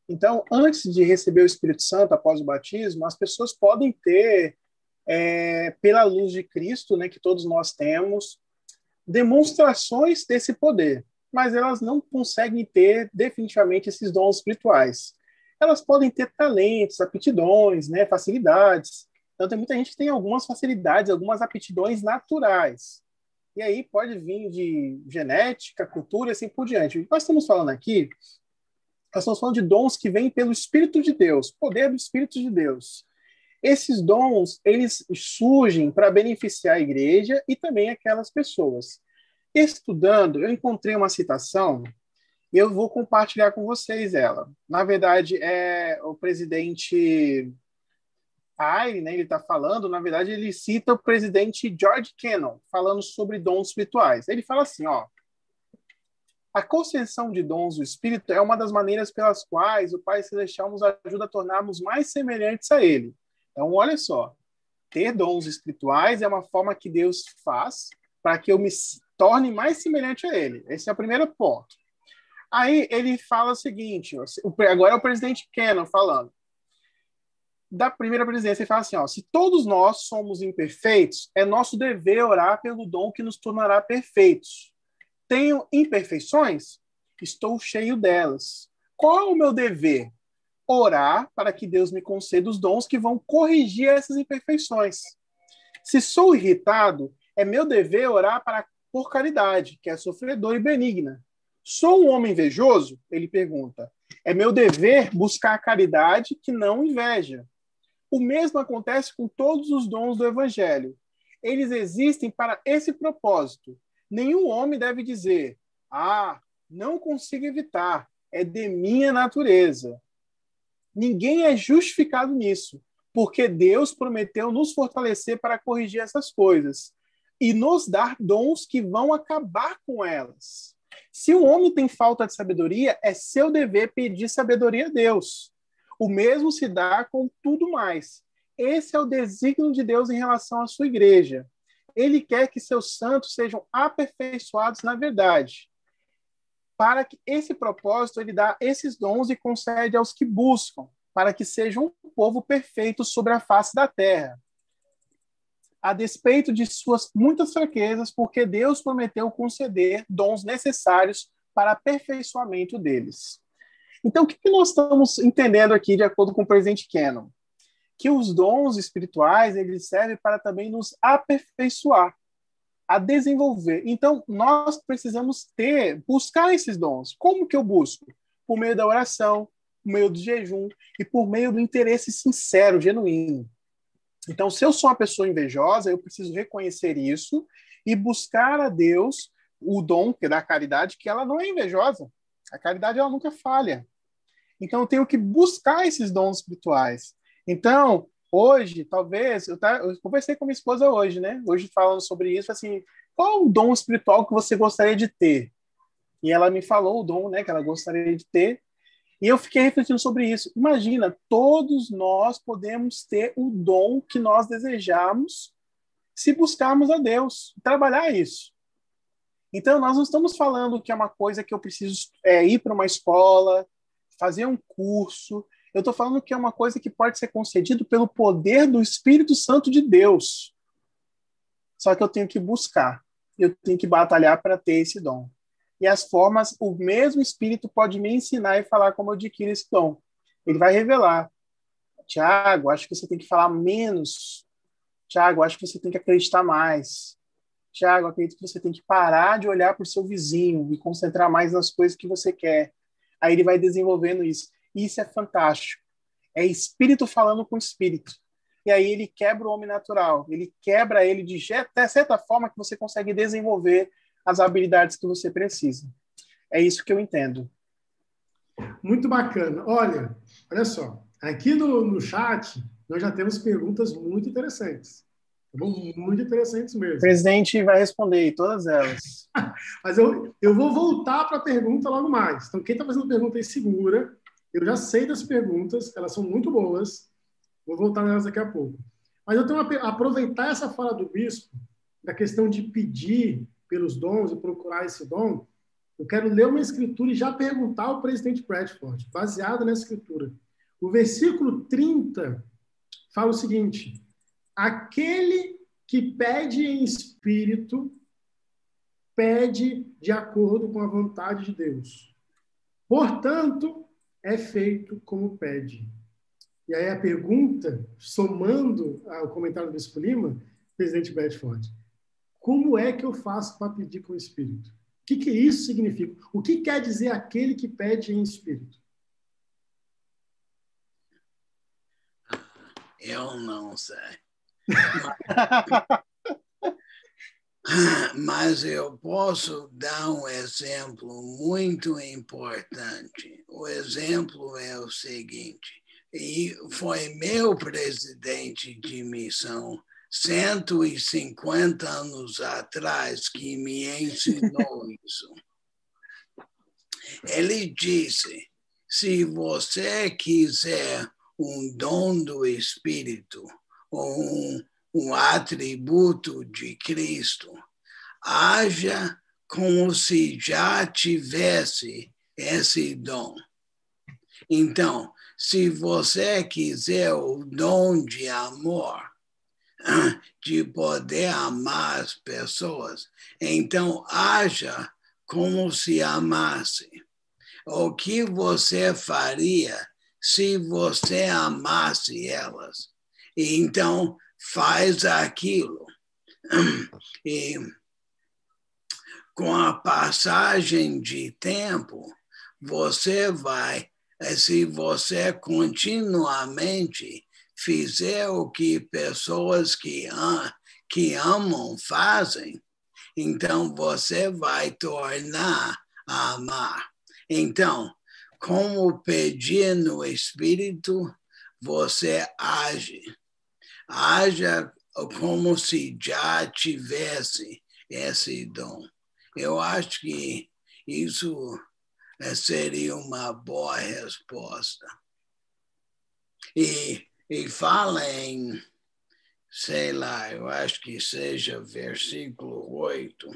Então, antes de receber o Espírito Santo após o batismo, as pessoas podem ter, é, pela luz de Cristo, né, que todos nós temos, demonstrações desse poder, mas elas não conseguem ter definitivamente esses dons espirituais elas podem ter talentos, aptidões, né, facilidades. Então, tem muita gente que tem algumas facilidades, algumas aptidões naturais. E aí pode vir de genética, cultura e assim por diante. O que nós estamos falando aqui, nós estamos falando de dons que vêm pelo Espírito de Deus, poder do Espírito de Deus. Esses dons, eles surgem para beneficiar a igreja e também aquelas pessoas. Estudando, eu encontrei uma citação eu vou compartilhar com vocês ela. Na verdade, é o presidente Aire, né, ele está falando, na verdade, ele cita o presidente George Kennan, falando sobre dons espirituais. Ele fala assim, ó, a concessão de dons do Espírito é uma das maneiras pelas quais o Pai Celestial nos ajuda a tornarmos mais semelhantes a Ele. Então, olha só, ter dons espirituais é uma forma que Deus faz para que eu me torne mais semelhante a Ele. Esse é o primeiro ponto. Aí ele fala o seguinte: agora é o presidente Kennan falando. Da primeira presidência, ele fala assim: ó, se todos nós somos imperfeitos, é nosso dever orar pelo dom que nos tornará perfeitos. Tenho imperfeições? Estou cheio delas. Qual é o meu dever? Orar para que Deus me conceda os dons que vão corrigir essas imperfeições. Se sou irritado, é meu dever orar para, por caridade, que é sofredor e benigna. Sou um homem invejoso? Ele pergunta. É meu dever buscar a caridade que não inveja. O mesmo acontece com todos os dons do Evangelho. Eles existem para esse propósito. Nenhum homem deve dizer: Ah, não consigo evitar, é de minha natureza. Ninguém é justificado nisso, porque Deus prometeu nos fortalecer para corrigir essas coisas e nos dar dons que vão acabar com elas. Se o homem tem falta de sabedoria, é seu dever pedir sabedoria a Deus. O mesmo se dá com tudo mais. Esse é o desígnio de Deus em relação à sua igreja. Ele quer que seus santos sejam aperfeiçoados na verdade. Para que esse propósito, ele dá esses dons e concede aos que buscam, para que sejam um povo perfeito sobre a face da terra a despeito de suas muitas fraquezas, porque Deus prometeu conceder dons necessários para aperfeiçoamento deles. Então, o que nós estamos entendendo aqui, de acordo com o presidente Cannon? Que os dons espirituais eles servem para também nos aperfeiçoar, a desenvolver. Então, nós precisamos ter, buscar esses dons. Como que eu busco? Por meio da oração, por meio do jejum e por meio do interesse sincero, genuíno. Então, se eu sou uma pessoa invejosa, eu preciso reconhecer isso e buscar a Deus o dom que é da caridade, que ela não é invejosa. A caridade ela nunca falha. Então, eu tenho que buscar esses dons espirituais. Então, hoje, talvez, eu, tá, eu conversei com minha esposa hoje, né? Hoje falando sobre isso, assim, qual o dom espiritual que você gostaria de ter? E ela me falou o dom, né, que ela gostaria de ter. E eu fiquei refletindo sobre isso. Imagina, todos nós podemos ter o dom que nós desejamos se buscarmos a Deus, trabalhar isso. Então, nós não estamos falando que é uma coisa que eu preciso é, ir para uma escola, fazer um curso. Eu estou falando que é uma coisa que pode ser concedido pelo poder do Espírito Santo de Deus. Só que eu tenho que buscar, eu tenho que batalhar para ter esse dom e as formas, o mesmo Espírito pode me ensinar e falar como eu adquiro esse dom. Ele vai revelar. Tiago, acho que você tem que falar menos. Tiago, acho que você tem que acreditar mais. Tiago, acredito que você tem que parar de olhar para o seu vizinho e concentrar mais nas coisas que você quer. Aí ele vai desenvolvendo isso. Isso é fantástico. É espírito falando com espírito. E aí ele quebra o homem natural. Ele quebra ele de certa forma que você consegue desenvolver as habilidades que você precisa. É isso que eu entendo. Muito bacana. Olha, olha só, aqui no, no chat nós já temos perguntas muito interessantes. Tá? Muito interessantes mesmo. O presidente vai responder todas elas. Mas eu, eu vou voltar para a pergunta logo mais. Então, quem está fazendo pergunta aí, segura. Eu já sei das perguntas, elas são muito boas. Vou voltar nelas daqui a pouco. Mas eu tenho que aproveitar essa fala do bispo, da questão de pedir pelos dons e procurar esse dom. Eu quero ler uma escritura e já perguntar ao presidente Bradford, baseado nessa escritura. O versículo 30 fala o seguinte: aquele que pede em espírito, pede de acordo com a vontade de Deus. Portanto, é feito como pede. E aí a pergunta, somando ao comentário do Bispo Lima, presidente Bedford, como é que eu faço para pedir com o Espírito? O que, que isso significa? O que quer dizer aquele que pede em Espírito? Eu não sei. Mas eu posso dar um exemplo muito importante. O exemplo é o seguinte: e foi meu presidente de missão 150 anos atrás que me ensinou isso. Ele disse: se você quiser um dom do Espírito, ou um, um atributo de Cristo, haja como se já tivesse esse dom. Então, se você quiser o dom de amor, de poder amar as pessoas, então haja como se amasse. O que você faria se você amasse elas? Então, faz aquilo. E com a passagem de tempo, você vai é se você continuamente fizer o que pessoas que, que amam fazem, então você vai tornar a amar. Então, como pedir no Espírito, você age. Haja como se já tivesse esse dom. Eu acho que isso é, seria uma boa resposta. E, e fala em, sei lá, eu acho que seja versículo 8.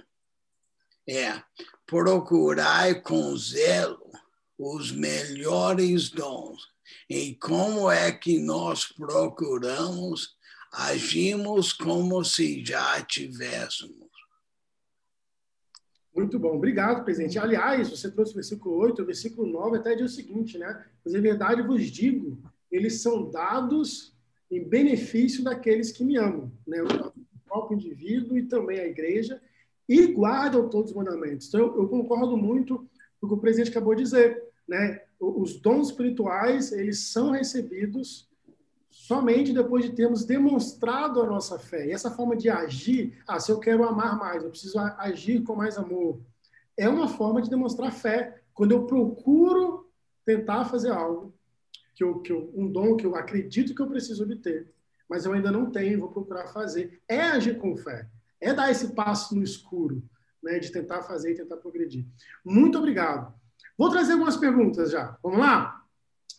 É, procurai com zelo os melhores dons. E como é que nós procuramos? Agimos como se já tivéssemos. Muito bom, obrigado, presidente. Aliás, você trouxe o versículo 8, o versículo 9 até diz o seguinte, né? Mas em verdade vos digo, eles são dados em benefício daqueles que me amam, né? O próprio indivíduo e também a igreja, e guardam todos os mandamentos. Então, eu, eu concordo muito com o que o presidente acabou de dizer, né? Os dons espirituais, eles são recebidos somente depois de termos demonstrado a nossa fé. E essa forma de agir, ah, se eu quero amar mais, eu preciso agir com mais amor, é uma forma de demonstrar fé. Quando eu procuro tentar fazer algo, que eu, que eu, um dom que eu acredito que eu preciso obter, mas eu ainda não tenho, vou procurar fazer, é agir com fé, é dar esse passo no escuro, né, de tentar fazer e tentar progredir. Muito obrigado. Vou trazer algumas perguntas já. Vamos lá?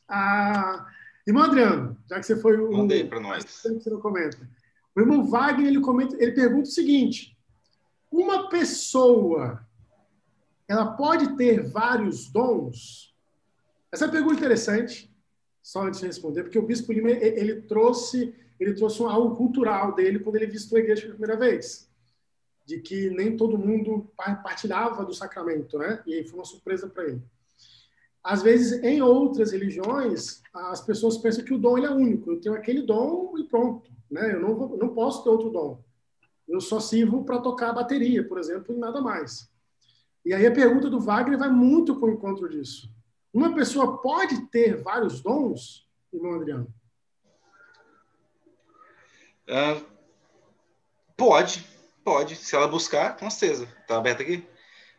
Ah, Irmão Adriano, já que você foi o. Mandei para nós. Você não comenta. O irmão Wagner ele, comenta, ele pergunta o seguinte: uma pessoa ela pode ter vários dons? Essa é pergunta interessante, só antes de responder, porque o Bispo Lima ele trouxe, ele trouxe algo cultural dele quando ele visitou a igreja pela primeira vez. De que nem todo mundo partilhava do sacramento, né? E foi uma surpresa para ele. Às vezes, em outras religiões, as pessoas pensam que o dom ele é único. Eu tenho aquele dom e pronto. Né? Eu não, vou, não posso ter outro dom. Eu só sirvo para tocar a bateria, por exemplo, e nada mais. E aí a pergunta do Wagner vai muito com o encontro disso. Uma pessoa pode ter vários dons, irmão Adriano? Uh, pode, pode. Se ela buscar, com certeza. Está aberto aqui?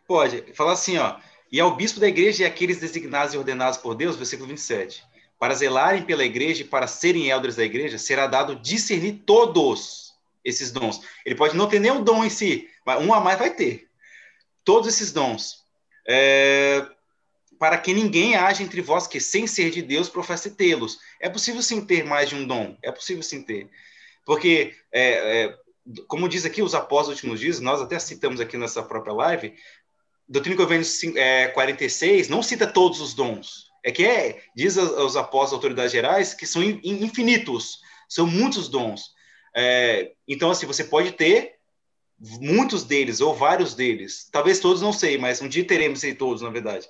Pode. Falar assim, ó. E ao bispo da igreja e aqueles designados e ordenados por Deus, versículo 27. Para zelarem pela igreja e para serem elders da igreja, será dado discernir todos esses dons. Ele pode não ter o dom em si, mas um a mais vai ter. Todos esses dons. É, para que ninguém haja entre vós que, sem ser de Deus, professe tê-los. É possível sim ter mais de um dom. É possível sim ter. Porque, é, é, como diz aqui os apóstolos últimos dias, nós até citamos aqui nessa própria live, Doutrina e Convênios é, 46 não cita todos os dons. É que é, diz aos apóstolos, autoridades gerais, que são infinitos, são muitos dons. É, então, assim, você pode ter muitos deles, ou vários deles. Talvez todos, não sei, mas um dia teremos todos, na verdade.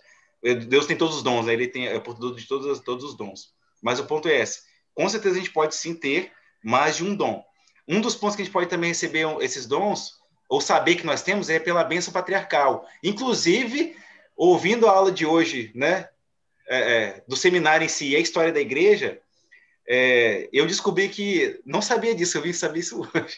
Deus tem todos os dons, né? ele tem é portador de todos, todos os dons. Mas o ponto é esse. Com certeza a gente pode sim ter mais de um dom. Um dos pontos que a gente pode também receber esses dons, ou saber que nós temos, é pela bênção patriarcal. Inclusive, ouvindo a aula de hoje, né, é, é, do seminário em si, a história da igreja, é, eu descobri que não sabia disso, eu vim saber isso hoje.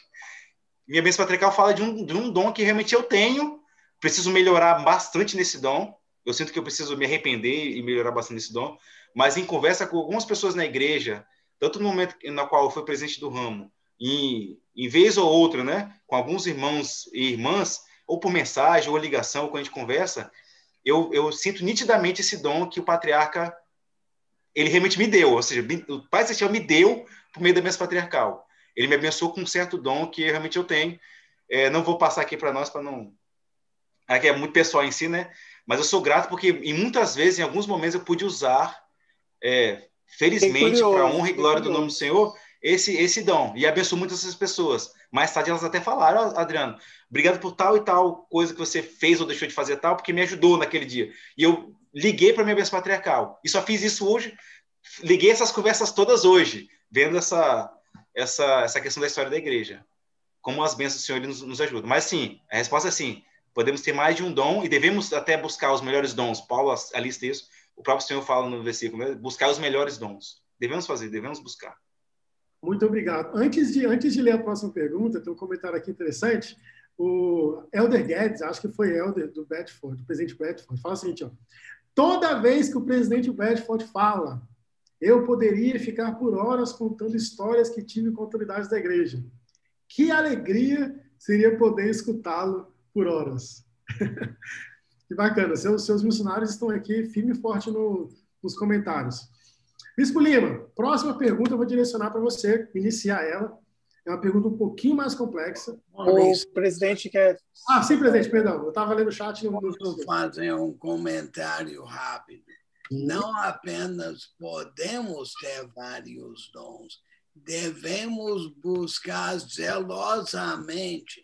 Minha bênção patriarcal fala de um, de um dom que realmente eu tenho, preciso melhorar bastante nesse dom. Eu sinto que eu preciso me arrepender e melhorar bastante nesse dom. Mas em conversa com algumas pessoas na igreja, tanto no momento no qual eu fui presidente do ramo, em, em vez ou outra, né, com alguns irmãos e irmãs, ou por mensagem ou ligação, quando a gente conversa, eu, eu sinto nitidamente esse dom que o patriarca ele realmente me deu, ou seja, o Pai Celestial me deu por meio da bênção patriarcal. Ele me abençoou com um certo dom que realmente eu tenho. É, não vou passar aqui para nós para não. Aqui é muito pessoal em si, né? Mas eu sou grato porque em muitas vezes, em alguns momentos, eu pude usar, é, felizmente, para honra e glória do nome do Senhor, esse, esse dom. E abençoo muitas essas pessoas. Mais tarde elas até falaram, Adriano, obrigado por tal e tal coisa que você fez ou deixou de fazer tal, porque me ajudou naquele dia. E eu liguei para minha bênção patriarcal. E só fiz isso hoje, liguei essas conversas todas hoje, vendo essa, essa, essa questão da história da igreja. Como as bênçãos do Senhor nos, nos ajudam. Mas sim, a resposta é sim. Podemos ter mais de um dom e devemos até buscar os melhores dons. Paulo alista isso. O próprio Senhor fala no versículo, né? buscar os melhores dons. Devemos fazer, devemos buscar. Muito obrigado. Antes de, antes de ler a próxima pergunta, tem um comentário aqui interessante. O Elder Guedes, acho que foi Elder do Bedford, do presidente Bedford, fala o seguinte: ó, toda vez que o presidente Bedford fala, eu poderia ficar por horas contando histórias que tive com autoridades da igreja. Que alegria seria poder escutá-lo por horas. que bacana. Seus, seus missionários estão aqui firme e forte no, nos comentários. Bispo Lima, próxima pergunta eu vou direcionar para você, iniciar ela. É uma pergunta um pouquinho mais complexa. O presidente quer. Ah, sim, presidente, perdão. Eu estava lendo o chat. Não... Posso fazer um comentário rápido. Não apenas podemos ter vários dons, devemos buscar zelosamente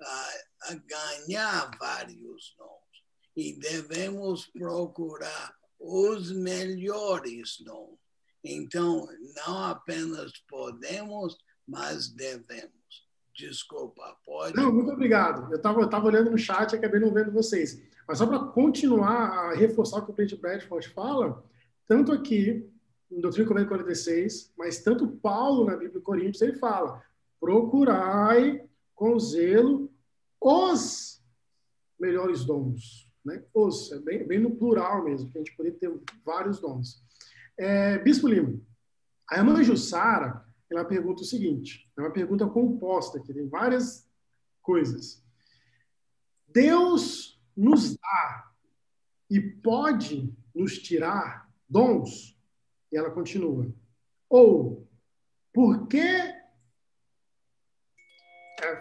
uh, ganhar vários dons e devemos procurar os melhores dons. Então, não apenas podemos, mas devemos. Desculpa, pode. Não, muito obrigado. Eu estava tava olhando no chat e acabei não vendo vocês. Mas só para continuar a reforçar o que o presidente Bradford fala, tanto aqui, em Doutrina Comendo 46, mas tanto Paulo na Bíblia de Coríntios, ele fala: procurai com zelo os melhores dons. Né? Os, é bem, bem no plural mesmo, que a gente poderia ter vários dons. É, Bispo Lima, a irmã Jussara, ela pergunta o seguinte, é uma pergunta composta, que tem várias coisas. Deus nos dá e pode nos tirar dons? E ela continua. Ou, por que. É,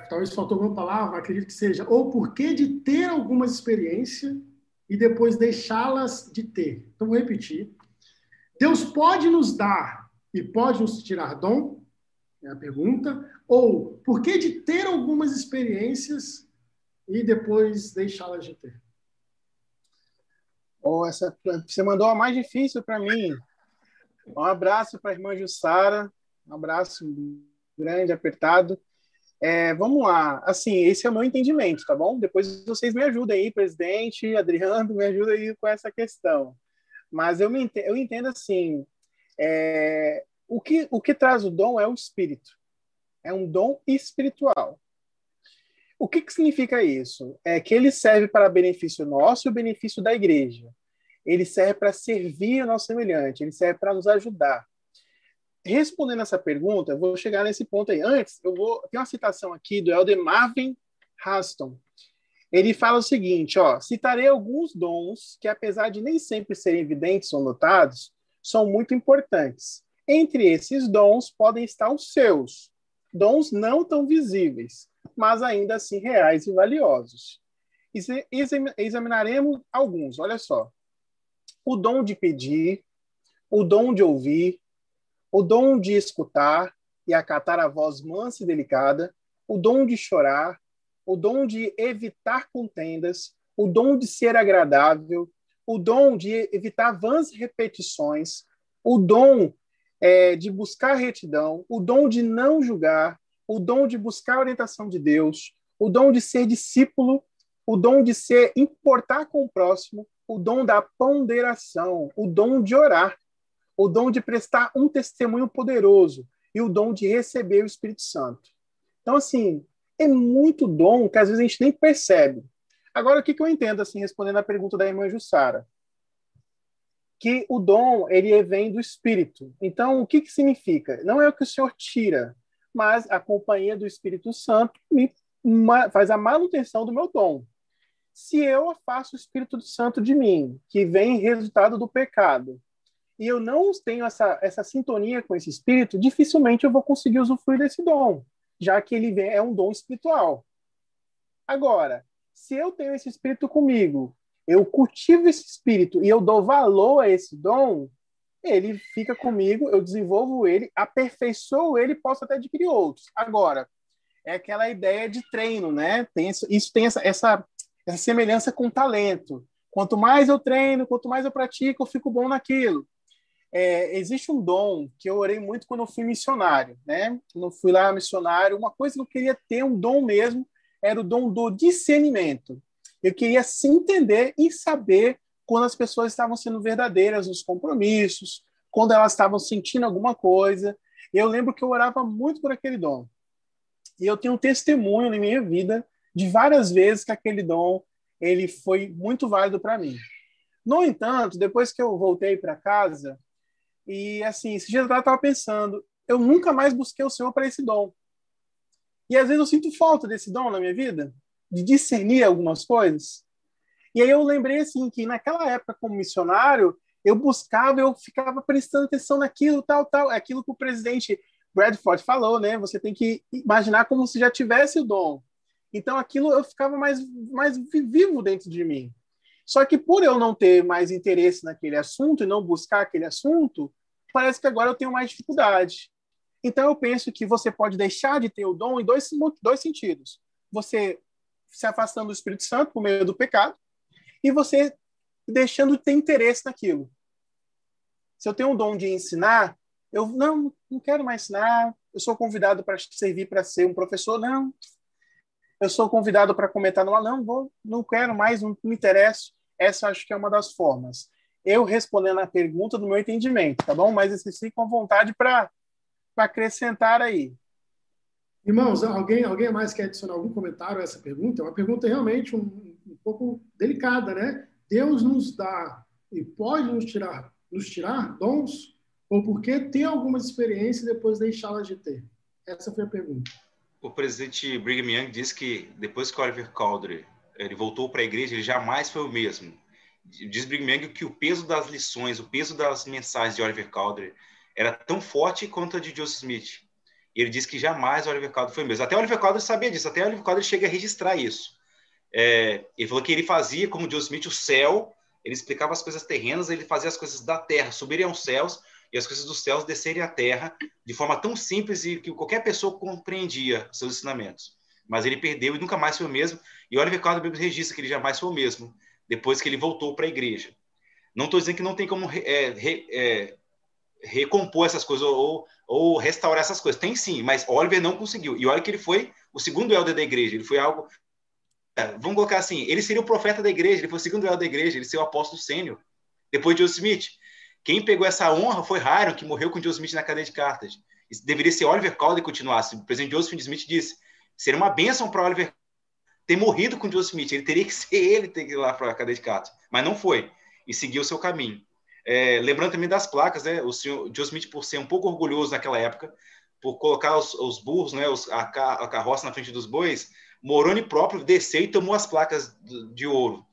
talvez faltou alguma palavra, acredito que seja. Ou por que de ter algumas experiências e depois deixá-las de ter? Então, vou repetir. Deus pode nos dar e pode nos tirar dom? É a pergunta. Ou por que de ter algumas experiências e depois deixá-las de ter? Oh, essa, você mandou a mais difícil para mim. Um abraço para a irmã Jussara, um abraço grande, apertado. É, vamos lá. Assim, esse é o meu entendimento, tá bom? Depois vocês me ajudem aí, presidente, Adriano, me ajudem aí com essa questão. Mas eu, me entendo, eu entendo assim, é, o, que, o que traz o dom é o espírito. É um dom espiritual. O que, que significa isso? É que ele serve para benefício nosso e o benefício da igreja. Ele serve para servir o nosso semelhante, ele serve para nos ajudar. respondendo essa pergunta, eu vou chegar nesse ponto aí. Antes, eu vou tem uma citação aqui do Elder Marvin Haston. Ele fala o seguinte, ó, citarei alguns dons que, apesar de nem sempre serem evidentes ou notados, são muito importantes. Entre esses dons podem estar os seus, dons não tão visíveis, mas ainda assim reais e valiosos. Examinaremos alguns, olha só. O dom de pedir, o dom de ouvir, o dom de escutar e acatar a voz mansa e delicada, o dom de chorar, o dom de evitar contendas, o dom de ser agradável, o dom de evitar vãs repetições, o dom é, de buscar retidão, o dom de não julgar, o dom de buscar a orientação de Deus, o dom de ser discípulo, o dom de ser importar com o próximo, o dom da ponderação, o dom de orar, o dom de prestar um testemunho poderoso e o dom de receber o Espírito Santo. Então, assim, é muito dom que às vezes a gente nem percebe. Agora, o que, que eu entendo, assim, respondendo à pergunta da irmã Jussara? Que o dom, ele vem do Espírito. Então, o que, que significa? Não é o que o Senhor tira, mas a companhia do Espírito Santo me faz a manutenção do meu dom. Se eu afasto o Espírito Santo de mim, que vem resultado do pecado, e eu não tenho essa, essa sintonia com esse Espírito, dificilmente eu vou conseguir usufruir desse dom, já que ele é um dom espiritual. Agora, se eu tenho esse Espírito comigo, eu cultivo esse Espírito e eu dou valor a esse dom, ele fica comigo, eu desenvolvo ele, aperfeiçoo ele, posso até adquirir outros. Agora, é aquela ideia de treino, né? Tem isso, isso tem essa, essa, essa semelhança com talento. Quanto mais eu treino, quanto mais eu pratico, eu fico bom naquilo. É, existe um dom que eu orei muito quando eu fui missionário, né? Quando eu fui lá missionário, uma coisa que eu queria ter um dom mesmo era o dom do discernimento. Eu queria se entender e saber quando as pessoas estavam sendo verdadeiras nos compromissos, quando elas estavam sentindo alguma coisa. Eu lembro que eu orava muito por aquele dom. E eu tenho um testemunho na minha vida de várias vezes que aquele dom ele foi muito válido para mim. No entanto, depois que eu voltei para casa, e assim, esse dia eu estava pensando, eu nunca mais busquei o Senhor para esse dom. E às vezes eu sinto falta desse dom na minha vida, de discernir algumas coisas. E aí eu lembrei assim que naquela época como missionário, eu buscava, eu ficava prestando atenção naquilo, tal, tal, é aquilo que o presidente Bradford falou, né? Você tem que imaginar como se já tivesse o dom. Então aquilo eu ficava mais mais vivo dentro de mim. Só que por eu não ter mais interesse naquele assunto e não buscar aquele assunto, parece que agora eu tenho mais dificuldade. Então eu penso que você pode deixar de ter o dom em dois, dois sentidos. Você se afastando do Espírito Santo por meio do pecado e você deixando de ter interesse naquilo. Se eu tenho um dom de ensinar, eu não, não quero mais ensinar, eu sou convidado para servir para ser um professor, não. Eu sou convidado para comentar numa, não, vou, não quero mais, não me interesso. Essa acho que é uma das formas. Eu respondendo a pergunta do meu entendimento, tá bom? Mas ficam à vontade para acrescentar aí. Irmãos, alguém, alguém mais quer adicionar algum comentário a essa pergunta? É uma pergunta realmente um, um pouco delicada, né? Deus nos dá e pode nos tirar, nos tirar dons, ou porque tem algumas experiências e depois deixá-las de ter? Essa foi a pergunta. O presidente Brigham Young disse que depois que Oliver Cowdery ele voltou para a igreja, ele jamais foi o mesmo. Diz Brigham Young que o peso das lições, o peso das mensagens de Oliver Cowdery era tão forte quanto a de Joseph Smith e ele disse que jamais o Oliver Cowdery foi mesmo. Até o Oliver Cowdery sabia disso, até o Oliver Cowdery chega a registrar isso. É, ele falou que ele fazia, como Joseph Smith, o céu, ele explicava as coisas terrenas, ele fazia as coisas da terra subirem aos céus e as coisas dos céus descerem à terra de forma tão simples e que qualquer pessoa compreendia seus ensinamentos. Mas ele perdeu e nunca mais foi o mesmo. E Oliver Cowdery registra que ele jamais foi o mesmo depois que ele voltou para a igreja. Não estou dizendo que não tem como é, re, é, recompor essas coisas ou, ou restaurar essas coisas. Tem sim, mas Oliver não conseguiu. E olha que ele foi o segundo elder da igreja. Ele foi algo. É, vamos colocar assim: ele seria o profeta da igreja, ele foi o segundo elder da igreja, ele seria o apóstolo sênior. Depois de Joseph Smith. Quem pegou essa honra foi Hiram, que morreu com Joseph Smith na cadeia de cartas. Isso deveria ser Oliver Calder que continuasse. O presidente Joseph Smith disse: seria uma bênção para Oliver ter morrido com Joseph Smith. Ele teria que ser ele ter que ir lá para a cadeia de cartas. Mas não foi. E seguiu o seu caminho. É, lembrando também das placas, né? O senhor Joe Smith, por ser um pouco orgulhoso naquela época, por colocar os, os burros, né? Os, a, a, carroça na frente dos bois, Moroni próprio desceu e tomou as placas de, de ouro.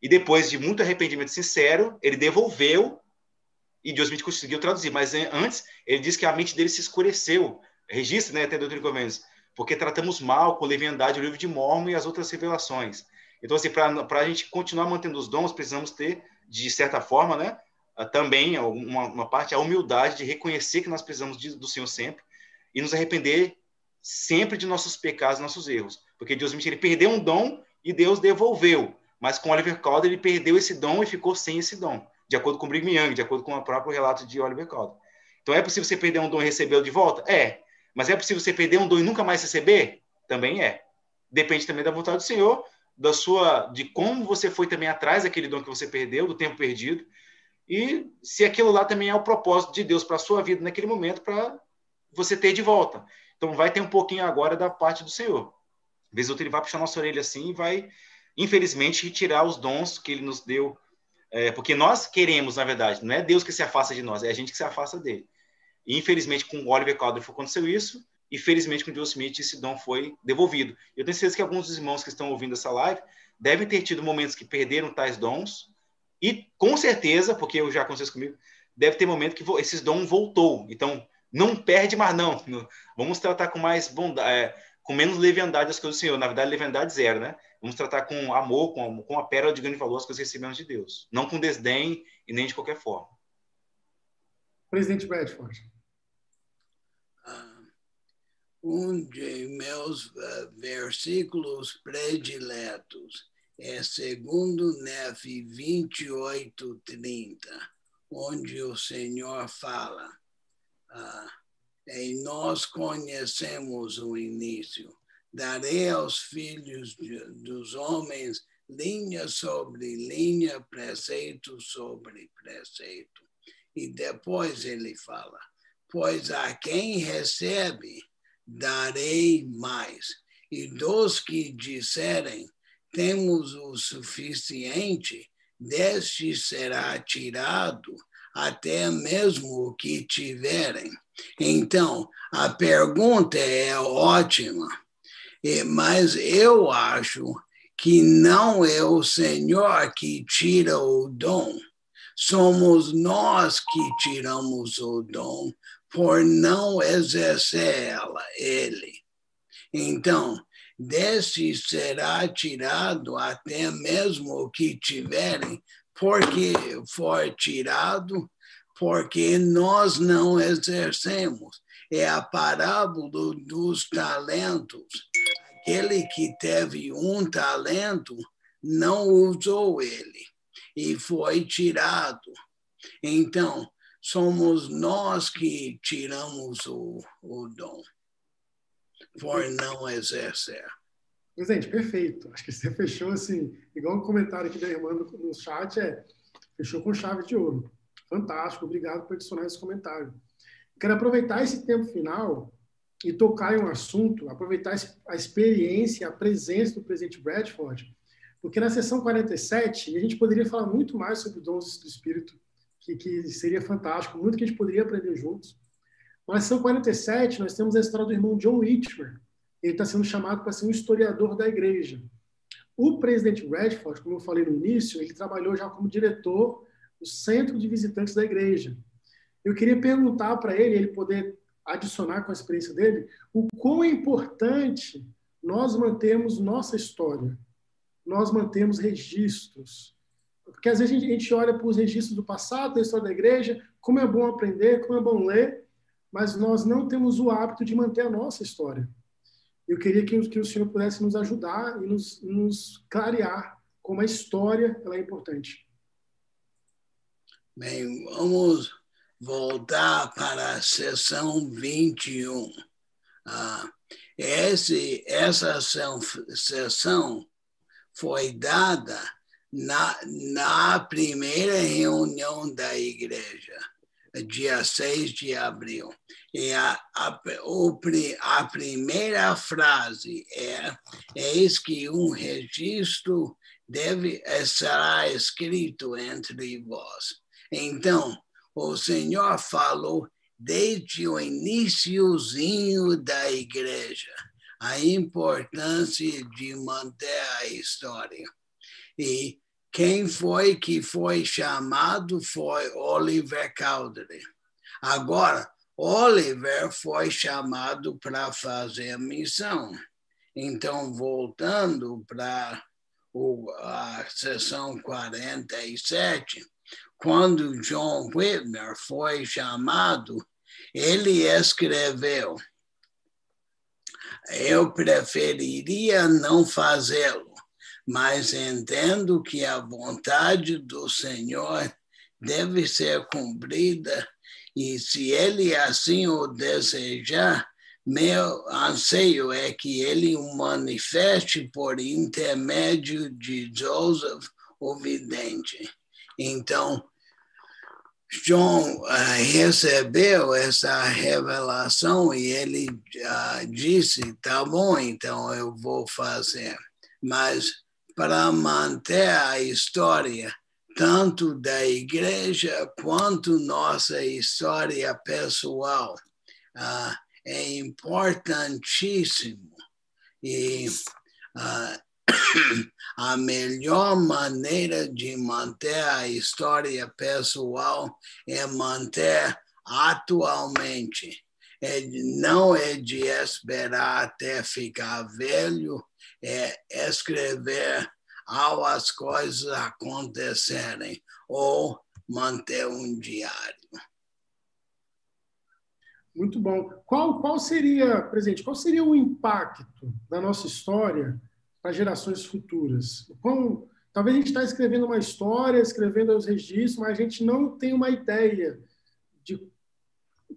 E depois de muito arrependimento sincero, ele devolveu e Joe Smith conseguiu traduzir. Mas antes, ele disse que a mente dele se escureceu. Registra, né? Até Doutrina e Convênios. Porque tratamos mal, com leviandade, o livro de Mormon e as outras revelações. Então, assim, para a gente continuar mantendo os dons, precisamos ter, de certa forma, né? Ah, também uma, uma, parte a humildade de reconhecer que nós precisamos de, do Senhor sempre e nos arrepender sempre de nossos pecados, nossos erros, porque Deus ele perdeu um dom e Deus devolveu, mas com Oliver Calder ele perdeu esse dom e ficou sem esse dom, de acordo com Brigham Young, de acordo com o próprio relato de Oliver Calder. Então é possível você perder um dom e recebê-lo de volta? É. Mas é possível você perder um dom e nunca mais receber? Também é. Depende também da vontade do Senhor, da sua, de como você foi também atrás daquele dom que você perdeu, do tempo perdido, e se aquilo lá também é o propósito de Deus para a sua vida naquele momento, para você ter de volta. Então, vai ter um pouquinho agora da parte do Senhor. Às vezes, ele vai puxar nossa orelha assim e vai, infelizmente, retirar os dons que ele nos deu. É, porque nós queremos, na verdade, não é Deus que se afasta de nós, é a gente que se afasta dele. E, infelizmente, com Oliver Calder aconteceu isso, e felizmente com Joe Smith esse dom foi devolvido. Eu tenho certeza que alguns dos irmãos que estão ouvindo essa live devem ter tido momentos que perderam tais dons, e com certeza, porque eu já aconteceu comigo, deve ter momento que esses dons voltou. Então, não perde mais não. Vamos tratar com mais bondade, é, com menos leviandade as coisas do Senhor. Na verdade, leviandade zero, né? Vamos tratar com amor, com, com a pérola de grande valor as coisas que recebemos de Deus. Não com desdém e nem de qualquer forma. Presidente Bradford. Ah, um de meus uh, versículos prediletos é segundo Nef 28:30, onde o Senhor fala: ah, e nós conhecemos o início. Darei aos filhos de, dos homens linha sobre linha, preceito sobre preceito. E depois ele fala: pois a quem recebe, darei mais. E dos que disserem, temos o suficiente, deste será tirado até mesmo o que tiverem. Então, a pergunta é ótima, mas eu acho que não é o Senhor que tira o dom, somos nós que tiramos o dom por não exercer ela, ele. Então, deste será tirado até mesmo o que tiverem, porque for tirado, porque nós não exercemos. É a parábola dos talentos. Aquele que teve um talento não usou ele e foi tirado. Então, somos nós que tiramos o, o dom por não exercer. Presidente, perfeito. Acho que você fechou assim, igual um comentário aqui da irmã no, no chat, é fechou com chave de ouro. Fantástico, obrigado por adicionar esse comentário. Quero aproveitar esse tempo final e tocar em um assunto, aproveitar a experiência, a presença do presidente Bradford, porque na sessão 47 a gente poderia falar muito mais sobre dons do Espírito, que, que seria fantástico, muito que a gente poderia aprender juntos. Mas na sessão 47 nós temos a história do irmão John Whitmer, ele está sendo chamado para ser um historiador da igreja. O presidente Redford, como eu falei no início, ele trabalhou já como diretor do centro de visitantes da igreja. Eu queria perguntar para ele, ele poder adicionar com a experiência dele, o quão importante nós mantemos nossa história, nós mantemos registros. Porque às vezes a gente olha para os registros do passado, da história da igreja, como é bom aprender, como é bom ler, mas nós não temos o hábito de manter a nossa história. Eu queria que, que o senhor pudesse nos ajudar e nos, nos clarear como a história ela é importante. Bem, vamos voltar para a sessão 21. Ah, esse, essa sessão foi dada na, na primeira reunião da igreja dia 6 de abril. E a, a, o, a primeira frase é: Eis que um registro deve, será escrito entre vós. Então, o Senhor falou desde o iníciozinho da igreja a importância de manter a história. E quem foi que foi chamado foi Oliver Cowdery. Agora, Oliver foi chamado para fazer a missão. Então, voltando para a sessão 47, quando John Whitmer foi chamado, ele escreveu: Eu preferiria não fazê-lo, mas entendo que a vontade do Senhor deve ser cumprida, e se ele assim o desejar, meu anseio é que ele o manifeste por intermédio de Joseph, o vidente. Então, John uh, recebeu essa revelação e ele uh, disse: tá bom, então eu vou fazer. Mas para manter a história, tanto da igreja quanto nossa história pessoal, uh, é importantíssimo. E a melhor maneira de manter a história pessoal é manter atualmente. É, não é de esperar até ficar velho, é escrever ao as coisas acontecerem ou manter um diário. Muito bom. Qual, qual seria, presidente, qual seria o impacto da nossa história para gerações futuras. Como, talvez a gente está escrevendo uma história, escrevendo os registros, mas a gente não tem uma ideia de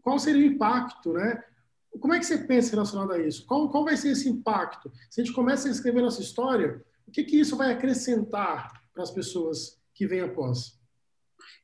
qual seria o impacto, né? Como é que você pensa relacionado a isso? Qual, qual vai ser esse impacto? Se a gente começa a escrever nossa história, o que, que isso vai acrescentar para as pessoas que vêm após?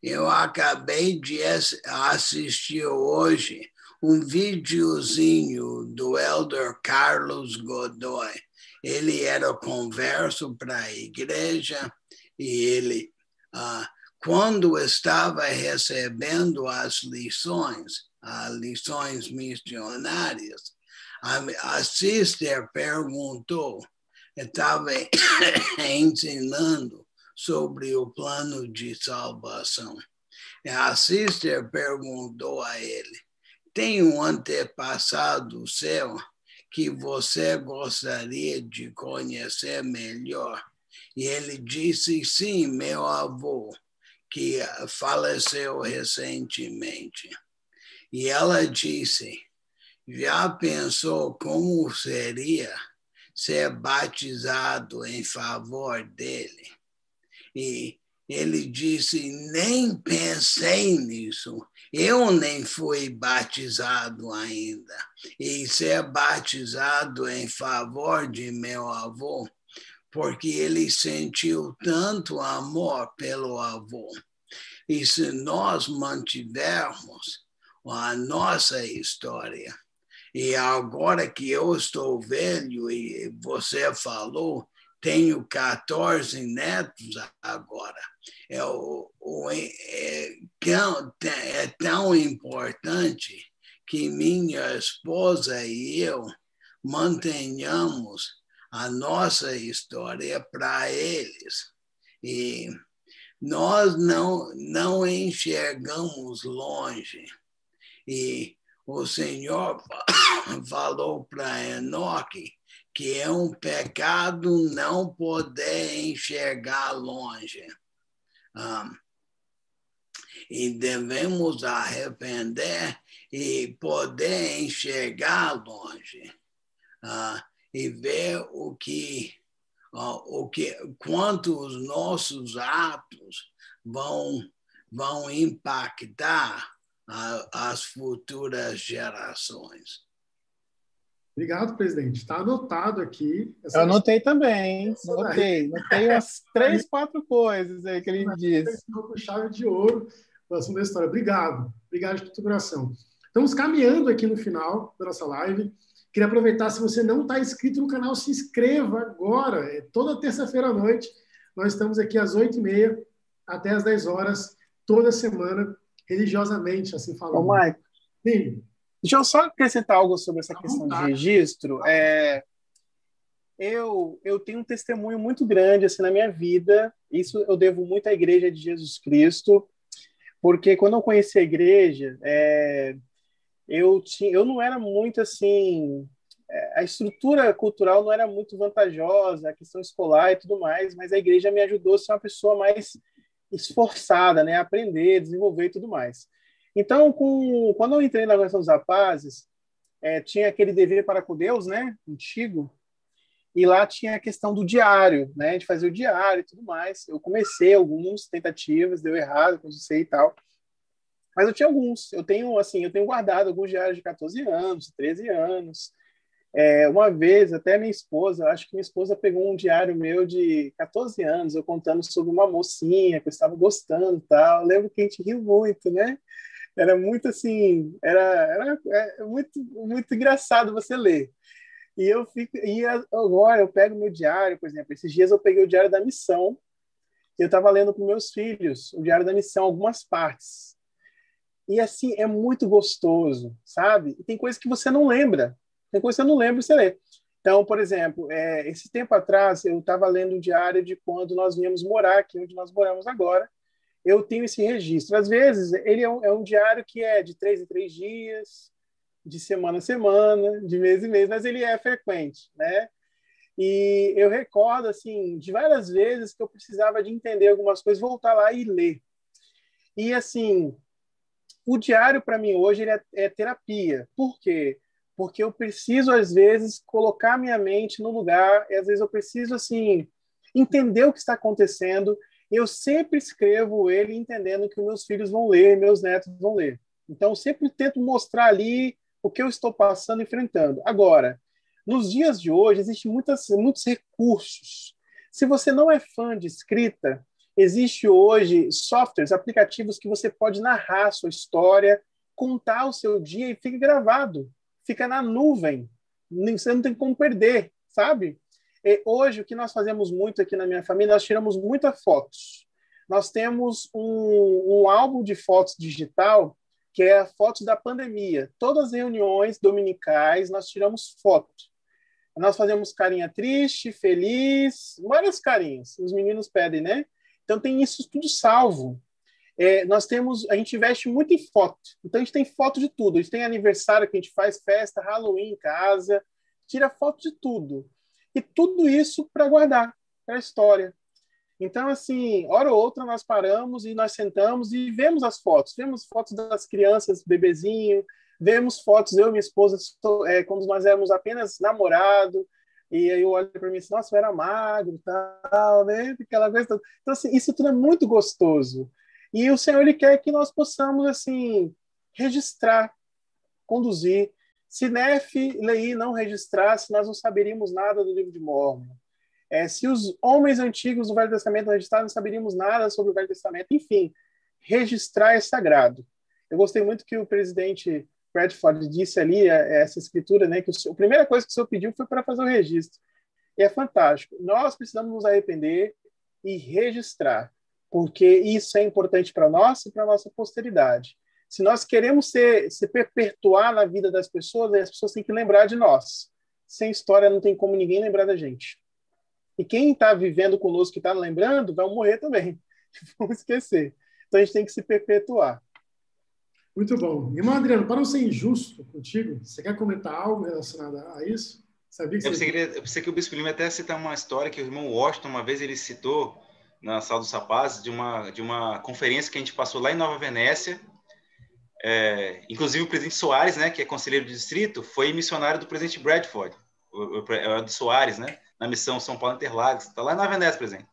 Eu acabei de assistir hoje um videozinho do elder Carlos Godoy ele era converso para a igreja e ele, ah, quando estava recebendo as lições, as lições missionárias, a, a sister perguntou, estava ensinando sobre o plano de salvação. A sister perguntou a ele: tem um antepassado seu que você gostaria de conhecer melhor? E ele disse: sim, meu avô, que faleceu recentemente. E ela disse: já pensou como seria ser batizado em favor dele? E ele disse: nem pensei nisso. Eu nem fui batizado ainda. E ser batizado em favor de meu avô, porque ele sentiu tanto amor pelo avô. E se nós mantivermos a nossa história, e agora que eu estou velho e você falou tenho 14 netos agora. É, o, o, é, é tão importante que minha esposa e eu mantenhamos a nossa história para eles. E nós não, não enxergamos longe. E o Senhor falou para Enoque que é um pecado não poder enxergar longe. E devemos arrepender e poder enxergar longe e ver o que, o que, quanto os nossos atos vão, vão impactar as futuras gerações. Obrigado, presidente. Está anotado aqui. Eu anotei também, Anotei. Anotei umas três, quatro coisas aí que ele disse. Com chave de ouro o assunto da história. Obrigado. Obrigado de todo coração. Estamos caminhando aqui no final da nossa live. Queria aproveitar, se você não está inscrito no canal, se inscreva agora. É toda terça-feira à noite. Nós estamos aqui às oito e meia até às 10 horas toda semana, religiosamente, assim falando. Ô, Maico, Sim. Deixa eu só acrescentar algo sobre essa questão de registro. É, eu, eu tenho um testemunho muito grande assim, na minha vida, isso eu devo muito à Igreja de Jesus Cristo, porque quando eu conheci a igreja, é, eu, tinha, eu não era muito assim a estrutura cultural não era muito vantajosa, a questão escolar e tudo mais, mas a igreja me ajudou a ser uma pessoa mais esforçada, né, a aprender, desenvolver e tudo mais. Então, com, quando eu entrei na Organização dos Rapazes, é, tinha aquele dever para com Deus, né, antigo, e lá tinha a questão do diário, né, de fazer o diário e tudo mais. Eu comecei algumas tentativas, deu errado, comecei e tal. Mas eu tinha alguns. Eu tenho, assim, eu tenho guardado alguns diários de 14 anos, 13 anos, é, uma vez, até minha esposa, acho que minha esposa pegou um diário meu de 14 anos, eu contando sobre uma mocinha que eu estava gostando tal. Eu lembro que a gente riu muito, né? Era muito assim, era, era é, muito, muito engraçado você ler. E eu fico, e agora eu pego meu diário, por exemplo, esses dias eu peguei o diário da missão, eu estava lendo para meus filhos o diário da missão, algumas partes. E assim, é muito gostoso, sabe? E tem coisas que você não lembra. Tem coisa que eu não lembro, você lê. Então, por exemplo, é, esse tempo atrás, eu estava lendo um diário de quando nós viemos morar aqui, onde nós moramos agora. Eu tenho esse registro. Às vezes, ele é um, é um diário que é de três em três dias, de semana a semana, de mês em mês, mas ele é frequente, né? E eu recordo, assim, de várias vezes que eu precisava de entender algumas coisas, voltar lá e ler. E, assim, o diário, para mim, hoje, é, é terapia. Por quê? porque eu preciso às vezes colocar minha mente no lugar, e às vezes eu preciso assim entender o que está acontecendo. Eu sempre escrevo ele entendendo que meus filhos vão ler, meus netos vão ler. Então sempre tento mostrar ali o que eu estou passando, enfrentando. Agora, nos dias de hoje existem muitas, muitos recursos. Se você não é fã de escrita, existe hoje softwares, aplicativos que você pode narrar sua história, contar o seu dia e fica gravado fica na nuvem. Você não tem como perder, sabe? E hoje, o que nós fazemos muito aqui na minha família, nós tiramos muitas fotos. Nós temos um, um álbum de fotos digital que é a foto da pandemia. Todas as reuniões dominicais, nós tiramos foto. Nós fazemos carinha triste, feliz, várias carinhas. Os meninos pedem, né? Então tem isso tudo salvo é, nós temos, a gente investe muito em foto. Então a gente tem foto de tudo. A gente tem aniversário que a gente faz festa, Halloween em casa, tira foto de tudo. E tudo isso para guardar para a história. Então, assim, hora ou outra nós paramos e nós sentamos e vemos as fotos. Vemos fotos das crianças, bebezinho, vemos fotos, eu e minha esposa, é, quando nós éramos apenas namorado, e aí eu olho para mim assim, nossa, eu era magro, tal, né? Aquela coisa. Então, assim, isso tudo é muito gostoso. E o Senhor ele quer que nós possamos assim registrar, conduzir. Se Nef Lei não registrasse, nós não saberíamos nada do livro de Mormon. É, se os homens antigos do Velho Testamento registraram, não saberíamos nada sobre o Velho Testamento. Enfim, registrar é sagrado. Eu gostei muito que o presidente Bradford disse ali, é, essa escritura, né, que o, a primeira coisa que o senhor pediu foi para fazer o registro. E é fantástico. Nós precisamos nos arrepender e registrar porque isso é importante para nós e para a nossa posteridade. Se nós queremos ser, se perpetuar na vida das pessoas, as pessoas têm que lembrar de nós. Sem história não tem como ninguém lembrar da gente. E quem está vivendo conosco, que está lembrando, vai morrer também. Vamos esquecer. Então a gente tem que se perpetuar. Muito bom. Irmão Adriano, para não ser injusto contigo, você quer comentar algo relacionado a isso? Sabia que eu, pensei que ele, eu pensei que o Bispo Lima até citar uma história que o irmão Washington, uma vez, ele citou na Sala dos Rapazes, de uma, de uma conferência que a gente passou lá em Nova Venécia. É, inclusive o presidente Soares, né, que é conselheiro do distrito, foi missionário do presidente Bradford, o, o, o do Soares, né, na missão São Paulo Interlagos, está lá Nova Venécia, presidente.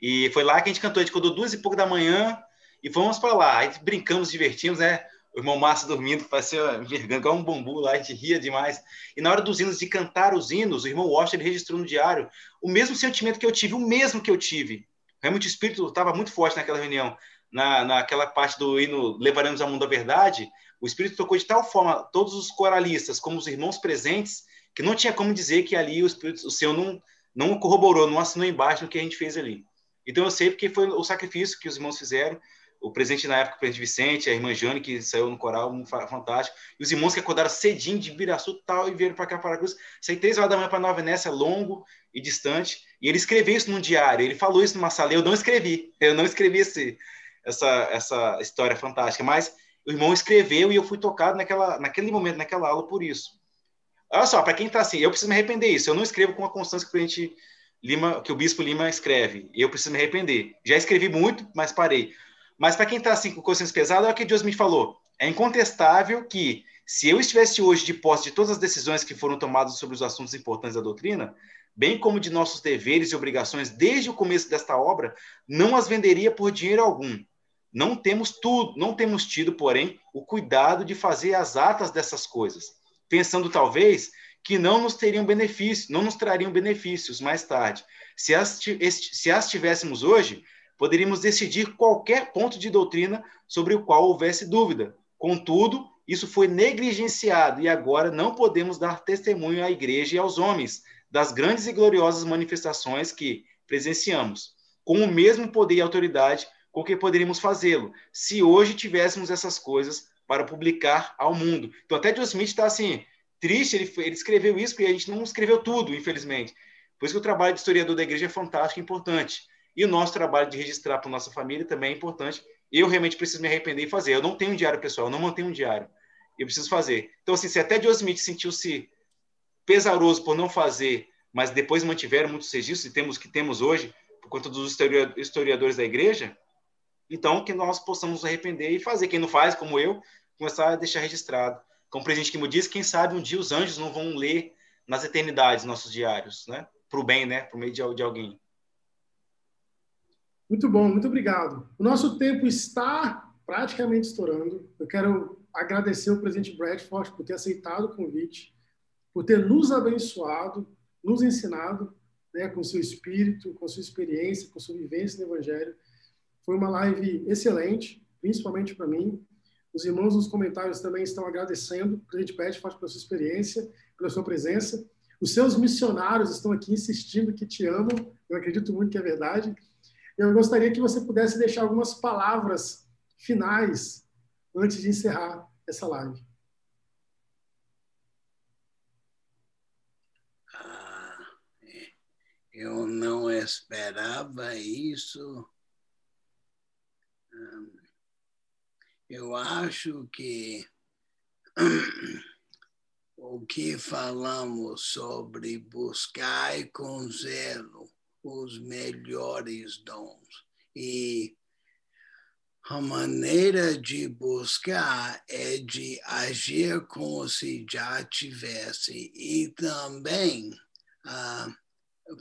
E foi lá que a gente cantou, a gente acordou duas e pouco da manhã e fomos para lá. Aí brincamos, divertimos, né? O irmão Márcio dormindo, parecia envergando igual um bambu lá, a gente ria demais. E na hora dos hinos, de cantar os hinos, o irmão Washington ele registrou no diário o mesmo sentimento que eu tive, o mesmo que eu tive Realmente o espírito estava muito forte naquela reunião. Na, naquela parte do hino Levaremos ao Mundo a Verdade, o espírito tocou de tal forma todos os coralistas, como os irmãos presentes, que não tinha como dizer que ali o espírito, o Senhor não, não corroborou, não assinou embaixo no que a gente fez ali. Então eu sei porque foi o sacrifício que os irmãos fizeram. o presidente na época, o presidente Vicente, a irmã Jane, que saiu no coral, um fantástico, e os irmãos que acordaram cedinho de Biraçu tal e vieram para cá, para Cruz. Saí três horas da manhã para Nova Venécia, longo e distante, e ele escreveu isso num diário, ele falou isso numa sala, eu não escrevi, eu não escrevi esse, essa, essa história fantástica, mas o irmão escreveu e eu fui tocado naquela, naquele momento, naquela aula, por isso. Olha só, para quem está assim, eu preciso me arrepender isso, eu não escrevo com a constância que o presidente Lima, que o bispo Lima escreve, eu preciso me arrepender. Já escrevi muito, mas parei. Mas para quem está assim com consciência pesada, é o que Deus me falou. É incontestável que se eu estivesse hoje de posse de todas as decisões que foram tomadas sobre os assuntos importantes da doutrina, bem como de nossos deveres e obrigações desde o começo desta obra, não as venderia por dinheiro algum. Não temos tudo, não temos tido, porém, o cuidado de fazer as atas dessas coisas, pensando talvez que não nos teriam benefícios, não nos trariam benefícios mais tarde. Se as, se as tivéssemos hoje, poderíamos decidir qualquer ponto de doutrina sobre o qual houvesse dúvida. Contudo, isso foi negligenciado e agora não podemos dar testemunho à igreja e aos homens das grandes e gloriosas manifestações que presenciamos, com o mesmo poder e autoridade com que poderíamos fazê-lo, se hoje tivéssemos essas coisas para publicar ao mundo. Então, até John Smith está assim, triste, ele, ele escreveu isso, porque a gente não escreveu tudo, infelizmente. Por isso que o trabalho de historiador da igreja é fantástico e importante. E o nosso trabalho de registrar para nossa família também é importante. Eu realmente preciso me arrepender e fazer. Eu não tenho um diário, pessoal, eu não mantenho um diário. Eu preciso fazer. Então, assim, se até Joe Smith sentiu-se pesaroso por não fazer, mas depois mantiveram muitos registros, e temos que temos hoje, por conta dos historiadores da igreja, então que nós possamos arrepender e fazer. Quem não faz, como eu, começar a deixar registrado. Como o presidente Kimo diz, quem sabe um dia os anjos não vão ler nas eternidades nossos diários, né? Para o bem, né? O meio de, de alguém. Muito bom, muito obrigado. O nosso tempo está praticamente estourando. Eu quero agradecer o presidente Bradford por ter aceitado o convite, por ter nos abençoado, nos ensinado né, com seu espírito, com sua experiência, com sua vivência no Evangelho. Foi uma live excelente, principalmente para mim. Os irmãos nos comentários também estão agradecendo, o presidente Bradford, pela sua experiência, pela sua presença. Os seus missionários estão aqui insistindo que te amam, eu acredito muito que é verdade. Eu gostaria que você pudesse deixar algumas palavras finais antes de encerrar essa live. Ah, eu não esperava isso. Eu acho que o que falamos sobre buscar com zelo os melhores dons. E a maneira de buscar é de agir como se já tivesse, e também ah,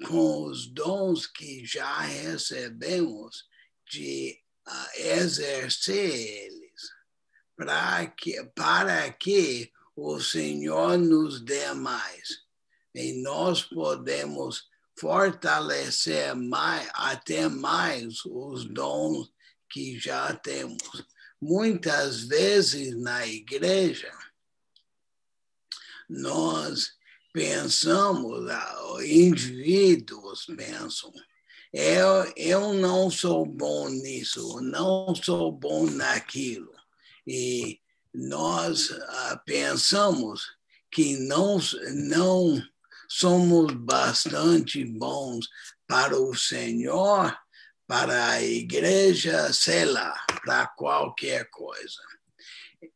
com os dons que já recebemos, de exercer eles, para que, para que o Senhor nos dê mais. E nós podemos fortalecer mais, até mais os dons que já temos. Muitas vezes na igreja, nós pensamos, indivíduos pensam, eu, eu não sou bom nisso, não sou bom naquilo. E nós uh, pensamos que não, não somos bastante bons para o Senhor, para a igreja, sei lá, para qualquer coisa.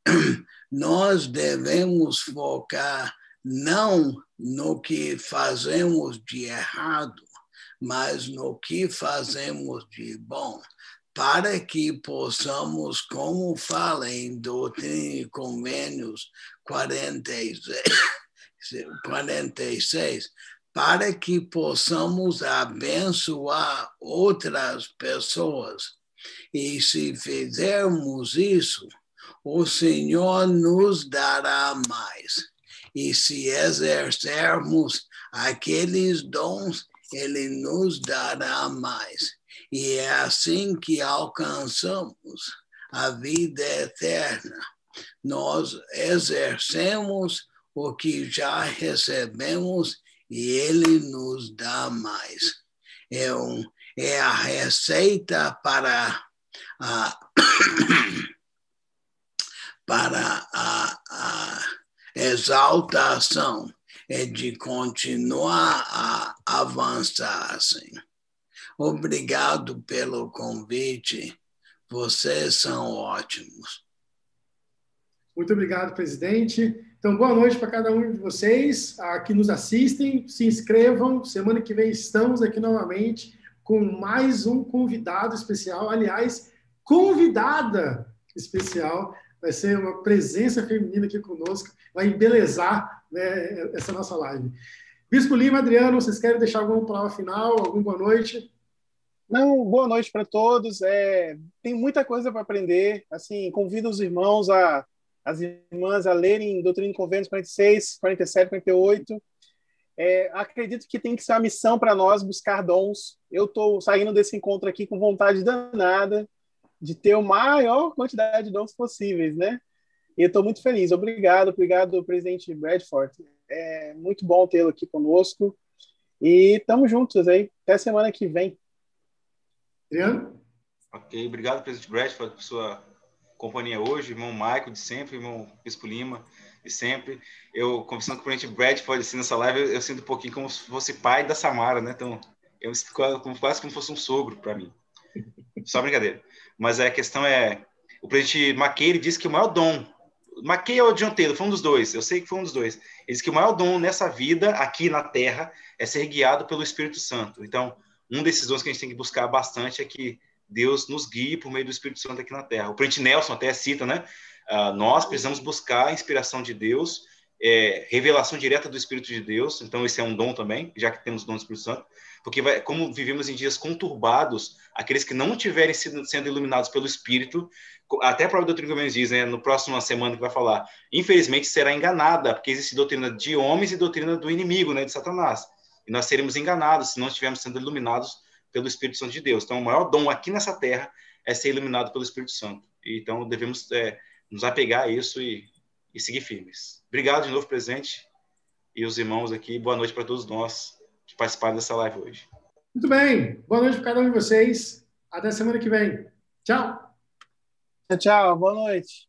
Nós devemos focar não no que fazemos de errado, mas no que fazemos de bom, para que possamos, como fala em Doutrina e Convênios 46, 46, para que possamos abençoar outras pessoas. E se fizermos isso, o Senhor nos dará mais. E se exercermos aqueles dons, Ele nos dará mais. E é assim que alcançamos a vida eterna. Nós exercemos o que já recebemos e ele nos dá mais. É, um, é a receita para a, para a, a exaltação é de continuar a avançar assim. Obrigado pelo convite. Vocês são ótimos. Muito obrigado, presidente. Então, boa noite para cada um de vocês que nos assistem. Se inscrevam. Semana que vem estamos aqui novamente com mais um convidado especial. Aliás, convidada especial. Vai ser uma presença feminina aqui conosco. Vai embelezar né, essa nossa live. Bispo Lima, Adriano, vocês querem deixar alguma palavra final? Alguma boa noite? Não, boa noite para todos. É, tem muita coisa para aprender. Assim, convido os irmãos a as irmãs a lerem Doutrina e Convênios 46, 47, 48. É, acredito que tem que ser uma missão para nós buscar dons. Eu estou saindo desse encontro aqui com vontade danada de ter a maior quantidade de dons possíveis, né? E estou muito feliz. Obrigado, obrigado, presidente Bradford. É muito bom tê-lo aqui conosco. E estamos juntos aí. Até semana que vem. Adriano? Ok, obrigado, presidente Bradford, por sua companhia hoje, irmão Michael de sempre, irmão Bispo Lima de sempre. Eu, conversando com o presidente Bradford assim, nessa live, eu, eu, sinto um pouquinho como se fosse pai da Samara, né? Então, eu me sinto como, quase como se fosse um sogro para mim. Só brincadeira. Mas a questão é, o presidente McKay disse que o maior dom, McKay ou Taylor, foi um dos dois, eu sei que foi um dos dois. Ele disse que o maior dom nessa vida, aqui na Terra, é ser guiado pelo Espírito Santo. Então, um desses dons que a gente tem que buscar bastante é que Deus nos guie por meio do Espírito Santo aqui na Terra. O Print Nelson até cita, né? Uh, nós precisamos buscar a inspiração de Deus, é, revelação direta do Espírito de Deus. Então, esse é um dom também, já que temos o dom do Espírito Santo. Porque, vai, como vivemos em dias conturbados, aqueles que não tiverem sido sendo iluminados pelo Espírito, até a própria doutrina que diz, né, no próximo semana que vai falar, infelizmente será enganada, porque existe doutrina de homens e doutrina do inimigo, né, de Satanás. E nós seremos enganados se não estivermos sendo iluminados pelo Espírito Santo de Deus. Então, o maior dom aqui nessa terra é ser iluminado pelo Espírito Santo. Então, devemos é, nos apegar a isso e, e seguir firmes. Obrigado de novo, presente, e os irmãos aqui. Boa noite para todos nós que participaram dessa live hoje. Muito bem. Boa noite para cada um de vocês. Até semana que vem. Tchau. Tchau. Boa noite.